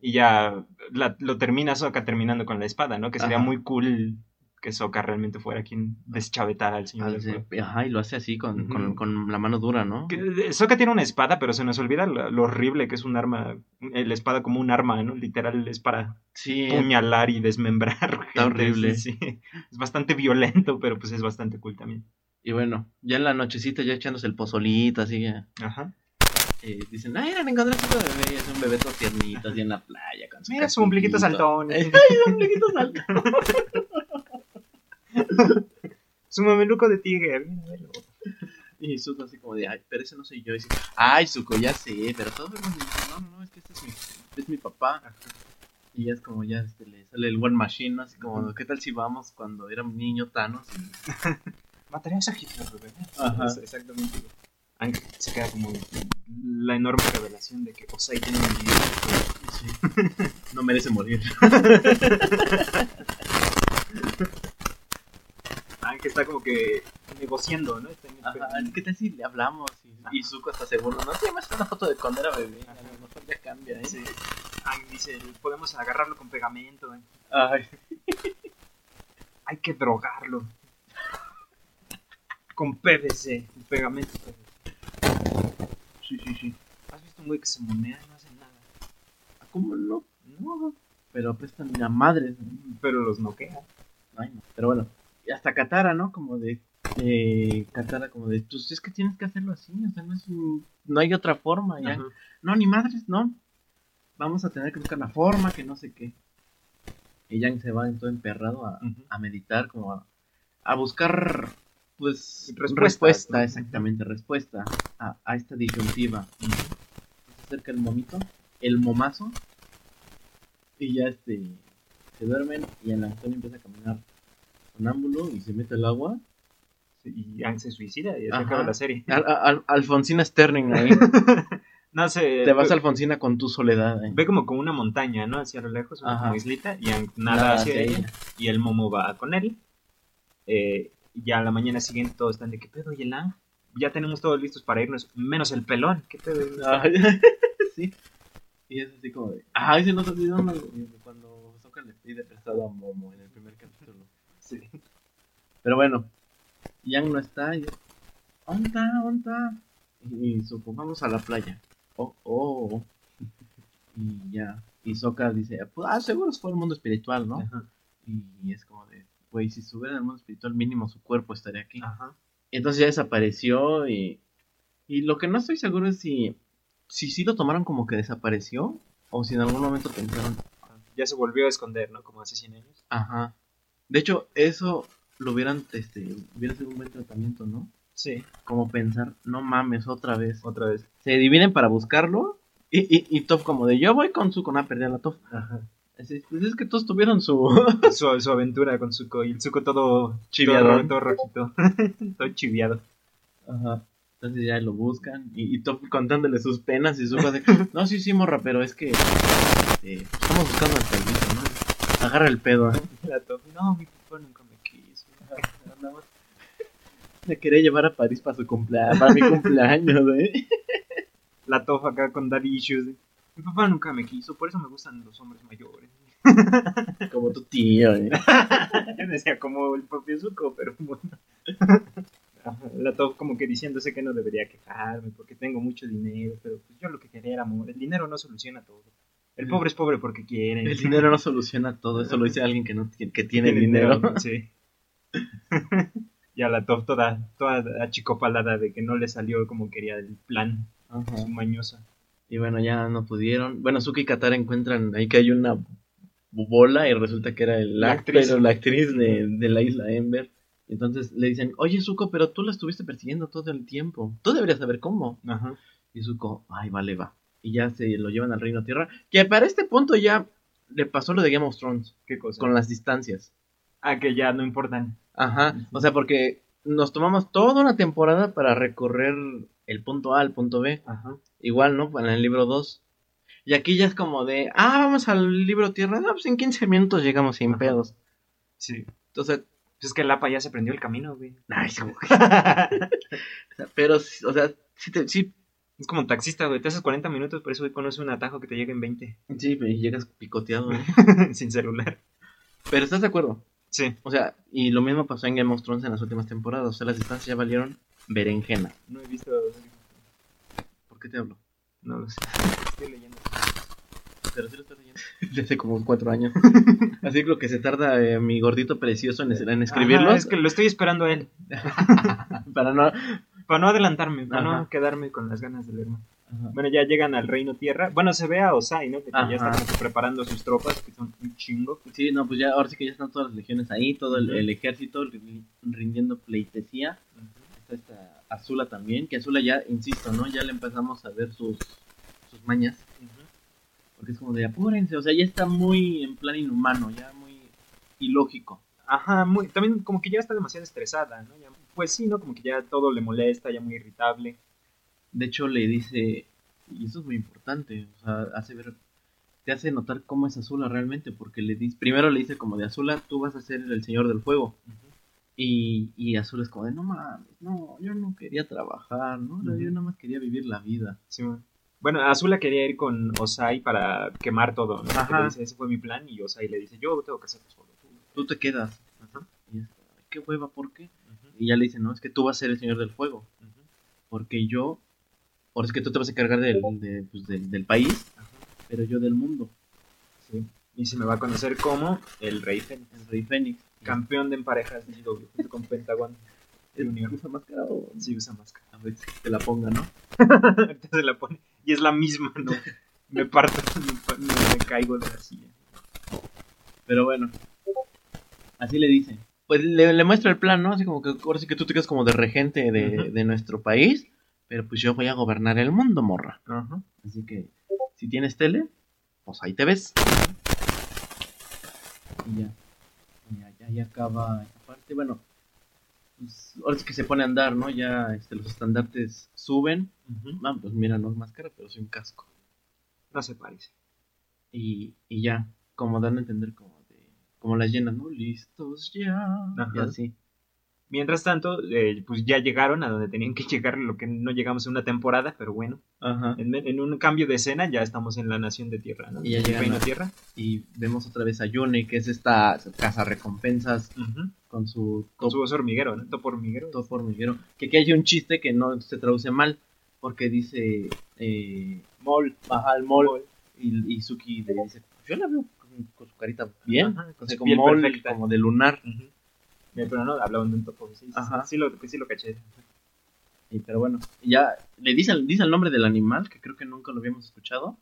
Y ya la- lo termina Sokka terminando con la espada, ¿no? Que sería Ajá. muy cool que Sokka realmente fuera quien deschavetara al señor. Ajá, y lo hace así con, con, con la mano dura, ¿no? Eh, Sokka tiene una espada, pero se nos olvida lo, lo horrible que es un arma. eh, La espada como un arma, ¿no? Literal es para Sí, puñalar y desmembrar. gente, horrible. sí, sí. Es bastante violento, pero pues es bastante cool también. Y bueno, ya en la nochecita, ya echándose el pozolito, así que Ajá. eh, dicen, ay, eran encontrar su bebé, y es un bebé todo tiernito, así en la playa, con su Mira su ombliguito saltón. Ay, su ombliguito saltón. Su mameluco de tigre. Y Zuko así como de, ay, pero ese no soy yo. Y dice, ay, Zuko, ya sé, pero todo es bonito. No, no, es que este es mi, es mi papá. Y ya es como ya este, le sale el One Machine, así como. ¿qué tal si vamos cuando era un niño Thanos? Y- Hitler, bebé. Ajá. Exactamente. Se queda como la enorme revelación de que Osai tiene un guion. No merece morir. Aunque está como que negociando, ¿no? Está en Ajá, ¿qué tal si le hablamos? Y, y Zuko está seguro, no te llamas una foto de cuando era bebé. A lo mejor ya cambia, ¿eh? Sí. Aang dice, podemos agarrarlo con pegamento. ¿eh? Ay, Hay que drogarlo. Con PVC, un pegamento PVC. sí, sí, sí. ¿Has visto un güey que se monea y no hace nada? ¿Cómo no? No, Pero apestan a madres. ¿no? pero los noquea. Ay, no. Pero bueno, y hasta Katara, ¿no? Como de. Eh, Katara, como de. Pues es que tienes que hacerlo así, o sea, no es un- No hay otra forma, ya. Ajá. No, ni madres, no. Vamos a tener que buscar la forma, que no sé qué. Y Yang se va en todo emperrado a, a meditar, como a, a buscar, pues, respuesta, ¿no? exactamente, respuesta a, a esta disyuntiva. Se acerca el momito, el momazo, y ya este, se duermen, y el Antonio empieza a caminar sonámbulo y se mete al agua. Y se suicida y se acaba la serie. Al- al- Alfonsina Sterling ahí. No sé. Te vas Alfonsina con tu soledad. ahí. Ve como con una montaña, ¿no? Hacia lo lejos, una como islita, y nada, Nada hacia hacia ella, ella. y el Momo va con él. Eh, y ya a la mañana siguiente todos están de, ¿qué pedo? ¿Y el Aang? Ya tenemos todos listos para irnos, menos el pelón. ¿Qué pedo? Ay, sí. Y es así como de. Ay, se nos olvidó cuando Sokka le pide prestado a Momo en el primer capítulo. Sí. Pero bueno, Yang no está. Y. ¿Dónde está? Y Zuko, vamos a la playa. Oh, oh. Y ya. Y Sokka dice, pues, ah, seguro fue el mundo espiritual, ¿no? Ajá. Y es como de, güey, si estuviera en el mundo espiritual, mínimo su cuerpo estaría aquí. Ajá. Y entonces ya desapareció y, y lo que no estoy seguro es si, si sí lo tomaron como que desapareció o si en algún momento pensaron, Ya se volvió a esconder, ¿no? Como hace 100 años. ajá. De hecho, eso lo hubieran, este, hubiera sido un buen tratamiento, ¿no? Sí. Como pensar, no mames, otra vez. Otra vez. Se dividen para buscarlo y, y, y Toph como de, yo voy con su con a perder la Toph. Ajá. Pues es que todos tuvieron su... Su, su aventura con Zuko y el Zuko todo Chiviadón. todo, todo rojito. todo chiviado. Ajá. Entonces ya lo buscan y, y Toph contándole sus penas y su de, no, sí, sí, morra, pero es que este, estamos buscando al permiso, ¿no? Agarra el pedo, ¿eh? No, mi papá nunca me quiso. Me quería llevar a París para su cumpleaños, para mi cumpleaños, ¿eh? La Toph acá con daddy issues. Mi papá nunca me quiso, por eso me gustan los hombres mayores. Como tu tío, ¿eh? Yo decía como el propio Zuko, pero bueno. La Toph como que diciéndose que no debería quejarme porque tengo mucho dinero, pero pues yo lo que quería era amor. El dinero no soluciona todo. El pobre es pobre porque quiere. El dinero no soluciona todo, eso lo dice alguien que no tiene, que tiene dinero. Sí. y a la Toph toda, toda achicopalada de que no le salió como quería el plan, Ajá. su mañosa. Y bueno, ya no pudieron. Bueno, Suki y Katara encuentran ahí que hay una bola y resulta que era el La actriz, pero la actriz de, de la isla Ember. Entonces le dicen, oye Zuko, pero tú la estuviste persiguiendo todo el tiempo. Tú deberías saber cómo. Ajá. Y Zuko, ay, vale, va. Y ya se lo llevan al Reino Tierra. Que para este punto ya le pasó lo de Game of Thrones, ¿Qué cosa? con las distancias. Ah, que ya no importan. Ajá. O sea, porque nos tomamos toda una temporada para recorrer el punto A al punto B. Ajá. Igual, ¿no? En el libro 2. Y aquí ya es como de, ah, vamos al libro Tierra. No, pues en 15 minutos llegamos sin Ajá. pedos. Sí. Entonces, Pues es que el APA ya se prendió el camino, güey. ay, sí, güey. Pero, o sea, sí, te- sí, Es como un taxista, güey. Te haces 40 minutos, por eso hoy conoce un atajo que te llega en 20. sí, pero llegas picoteado. ¿eh? Sin celular. Pero estás de acuerdo. Sí. O sea, y lo mismo pasó en Game of Thrones en las últimas temporadas. O sea, las distancias ya valieron berenjena. No he visto. ¿Por qué te hablo? No lo sé. Estoy leyendo. Pero sí lo estás leyendo. Desde hace como cuatro años. Así que lo que se tarda eh, mi gordito precioso en, en escribirlos. Ajá, es que lo estoy esperando a él. Para no. Para no adelantarme, para Ajá. no quedarme con las ganas de leer más. Ajá. Bueno, ya llegan al Reino Tierra. Bueno, se ve a Osai, ¿no? Que Ajá. ya está como que preparando sus tropas, que son un chingo. Sí, no, pues ya, ahora sí que ya están todas las legiones ahí, todo el, ejército ri- rindiendo pleitesía. Está esta Azula también, que Azula ya, insisto, ¿no? Ya le empezamos a ver sus, sus mañas. Porque es como de apúrense, o sea, ya está muy en plan inhumano, ya muy ilógico. Ajá, muy, también como que ya está demasiado estresada, ¿no? Ya- pues sí, ¿no? Como que ya todo le molesta, ya muy irritable. De hecho, le dice, y eso es muy importante, o sea, hace ver, te hace notar cómo es Azula realmente, porque le dice, primero le dice como de Azula, tú vas a ser el señor del fuego. Y, y Azul es como de, no mames, no, yo no quería trabajar, ¿no? Yo nada más quería vivir la vida. Sí, bueno. Bueno, Azula quería ir con Osai para quemar todo, ¿no? Que Ajá. le dice, ese fue mi plan, y Osai le dice, yo tengo que hacerlo solo. tú". Tú te quedas. Y es, "Ay, qué hueva, ¿por qué? Y ya le dice, no, es que tú vas a ser el señor del fuego. Porque yo, ahora es que tú te vas a encargar del, de- pues, del, del país, pero yo del mundo. Sí. Y se me va a conocer como el Rey Fénix. El rey Fénix. Campeón de emparejas de GW, junto con Pentagon ¿Es- Junior. ¿Usa máscara o...? Sí, usa máscara. A ver si te la ponga, ¿no? Ahorita se la pone. Y es la misma, ¿no? Me parto, me, caigo de la silla. Pero bueno, así le dice. Pues le, le muestra el plan, ¿no? Así como que ahora sí que tú te quedas como de regente de, de nuestro país, pero pues yo voy a gobernar el mundo, morra. Así que si tienes tele, pues ahí te ves. Y ya, ya, ya, acaba esa parte. Bueno, pues ahora sí que se pone a andar, ¿no? Ya este, los estandartes suben. Ah, pues mira, no es máscara, pero soy un casco. No se parece. Y, y ya, como dan a entender como de, como las llenas, ¿no? Listos ya. Y Ajá. así. Mientras tanto, eh, pues ya llegaron a donde tenían que llegar, lo que no llegamos en una temporada, pero bueno, Ajá. en, en un cambio de escena ya estamos en la nación de tierra, ¿no? Y ya llegan a- tierra. Y vemos otra vez a Yune, que es esta casa recompensas con su Con top, su oso hormiguero, ¿no? Topo hormiguero. top hormiguero. Que aquí hay un chiste que no se traduce mal, porque dice eh, Mol, baja el Mol, y, y Suki le dice, yo la veo con, con su carita bien, Ajá, con su piel Mol, perfecta. como de lunar. Eh, Pero no, hablaban de un topo. Sí, sí, Ajá. sí, lo, sí lo caché. Y, pero bueno, ya le dice, el- dice el nombre del animal, que creo que nunca lo habíamos escuchado.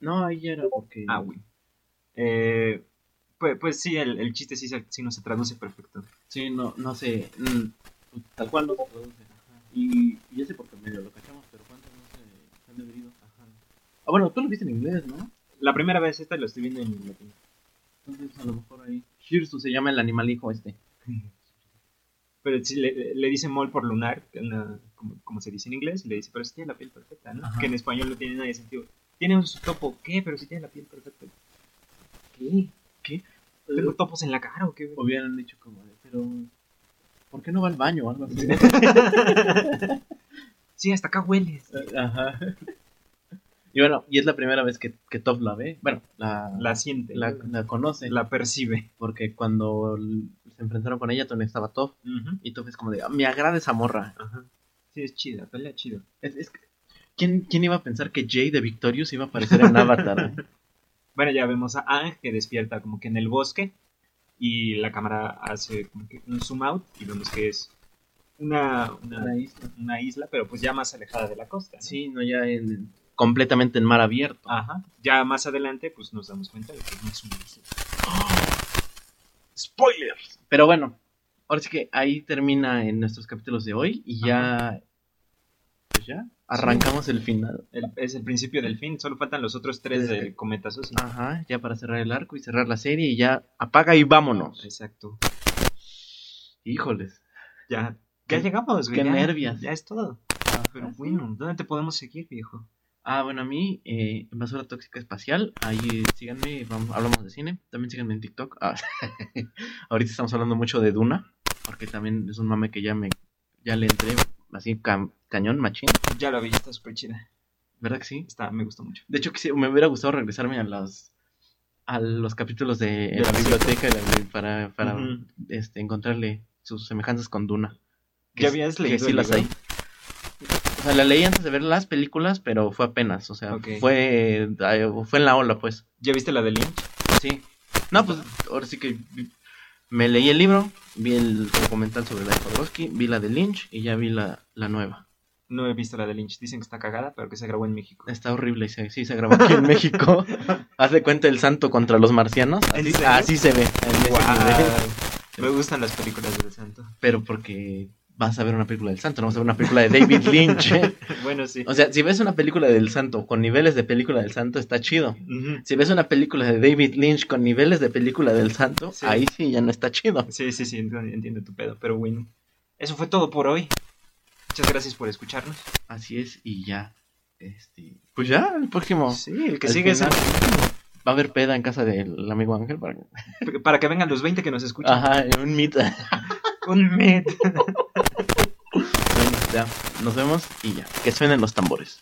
¿no? Ahí era porque... Ah, güey. Eh, pues, pues sí, el, el chiste sí, sí no se traduce perfecto. Sí, no, no sé, mm, tal cual no se traduce. Y, y ese porque medio lo cachamos, pero ¿cuántos no se, han debido? Ah, bueno, tú lo viste en inglés, ¿no? La primera vez esta lo estoy viendo en latín. Entonces a lo mejor ahí... Shirsu se llama el animalijo este. Pero sí, le, le dice mol por lunar, una- como, como se dice en inglés, y le dice, pero si tiene la piel perfecta, ¿no? Ajá. Que en español no tiene nada de sentido. Tiene un topo, ¿qué? Pero si tiene la piel perfecta. ¿Qué? ¿Qué? ¿Tengo topos en la cara o qué? Hubieran dicho como pero... ¿Por qué no va al baño o algo así? Sí, hasta acá hueles. Ajá. Y bueno, y es la primera vez que, que Top la ve. Bueno, la, La siente, la, la, conoce. la percibe. Porque cuando se enfrentaron con ella, todavía estaba Top. Y Top es como de, "Ah, me agrada esa morra. Ajá. Sí, es chida, pelea chido. Es, es ¿quién, ¿Quién iba a pensar que Jay de Victorious iba a aparecer en Avatar? eh? Bueno, ya vemos a Ang que despierta como que en el bosque y la cámara hace como que un zoom out y vemos que es una, una, Una isla. una isla, pero pues ya más alejada de la costa. ¿no? Sí, no ya en, completamente en mar abierto. Ajá. Ya más adelante pues nos damos cuenta de que no es una isla. ¡Spoilers! Pero bueno, ahora sí que ahí termina en nuestros capítulos de hoy y ya... Pues ya, arrancamos el final. El- es el principio del fin, solo faltan los otros tres Sí. del cometazo. sí. Ajá, ya para cerrar el arco y cerrar la serie y ya apaga y vámonos. Exacto. Híjoles. Ya, ya llegamos, güey. qué ya. nervios. Ya es todo. Pero bueno, ¿dónde te podemos seguir, viejo? Ah, bueno, a mí, eh, Basura Tóxica Espacial, ahí eh, síganme, vamos, hablamos de cine, también síganme en TikTok. Ah, ahorita estamos hablando mucho de Duna, porque también es un mame que ya me, ya le entré así ca- cañón, machín, Ya lo vi, está súper chida. ¿verdad que sí? Está, me gustó mucho. De hecho, quisi- me hubiera gustado regresarme a los, a los capítulos de, De la la biblioteca la- para, para este, encontrarle sus semejanzas con Duna. ¿Ya es- habías que leído sí el las libro? hay. O sea, la leí antes de ver las películas, pero fue apenas, o sea, fue, fue en la ola, pues. ¿Ya viste la de Lynch? Sí. No, pues ahora sí que me leí el libro, vi el documental sobre la de vi la de Lynch y ya vi la, la nueva. No he visto la de Lynch. Dicen que está cagada, pero que se grabó en México. Está horrible, sí, sí se grabó aquí en México. Haz de cuenta el santo contra los marcianos. ¿En Así, así se ve. Me gustan las películas del santo. Pero porque vas a ver una película del santo, no vas a ver una película de David Lynch. bueno, sí. O sea, si ves una película del santo con niveles de película del santo, está chido. Si ves una película de David Lynch con niveles de película del santo, Sí. ahí sí ya no está chido. Sí, sí, sí, entiendo, entiendo tu pedo. Pero bueno, eso fue todo por hoy. Muchas gracias por escucharnos. Así es, y ya. Este, pues ya, el próximo. Sí, el que sigue es el- final, Va a haber peda en casa del amigo Ángel para para que vengan los 20 que nos escuchan. Ajá, un meet. Un met. Ya, nos vemos y ya. Que suenen los tambores.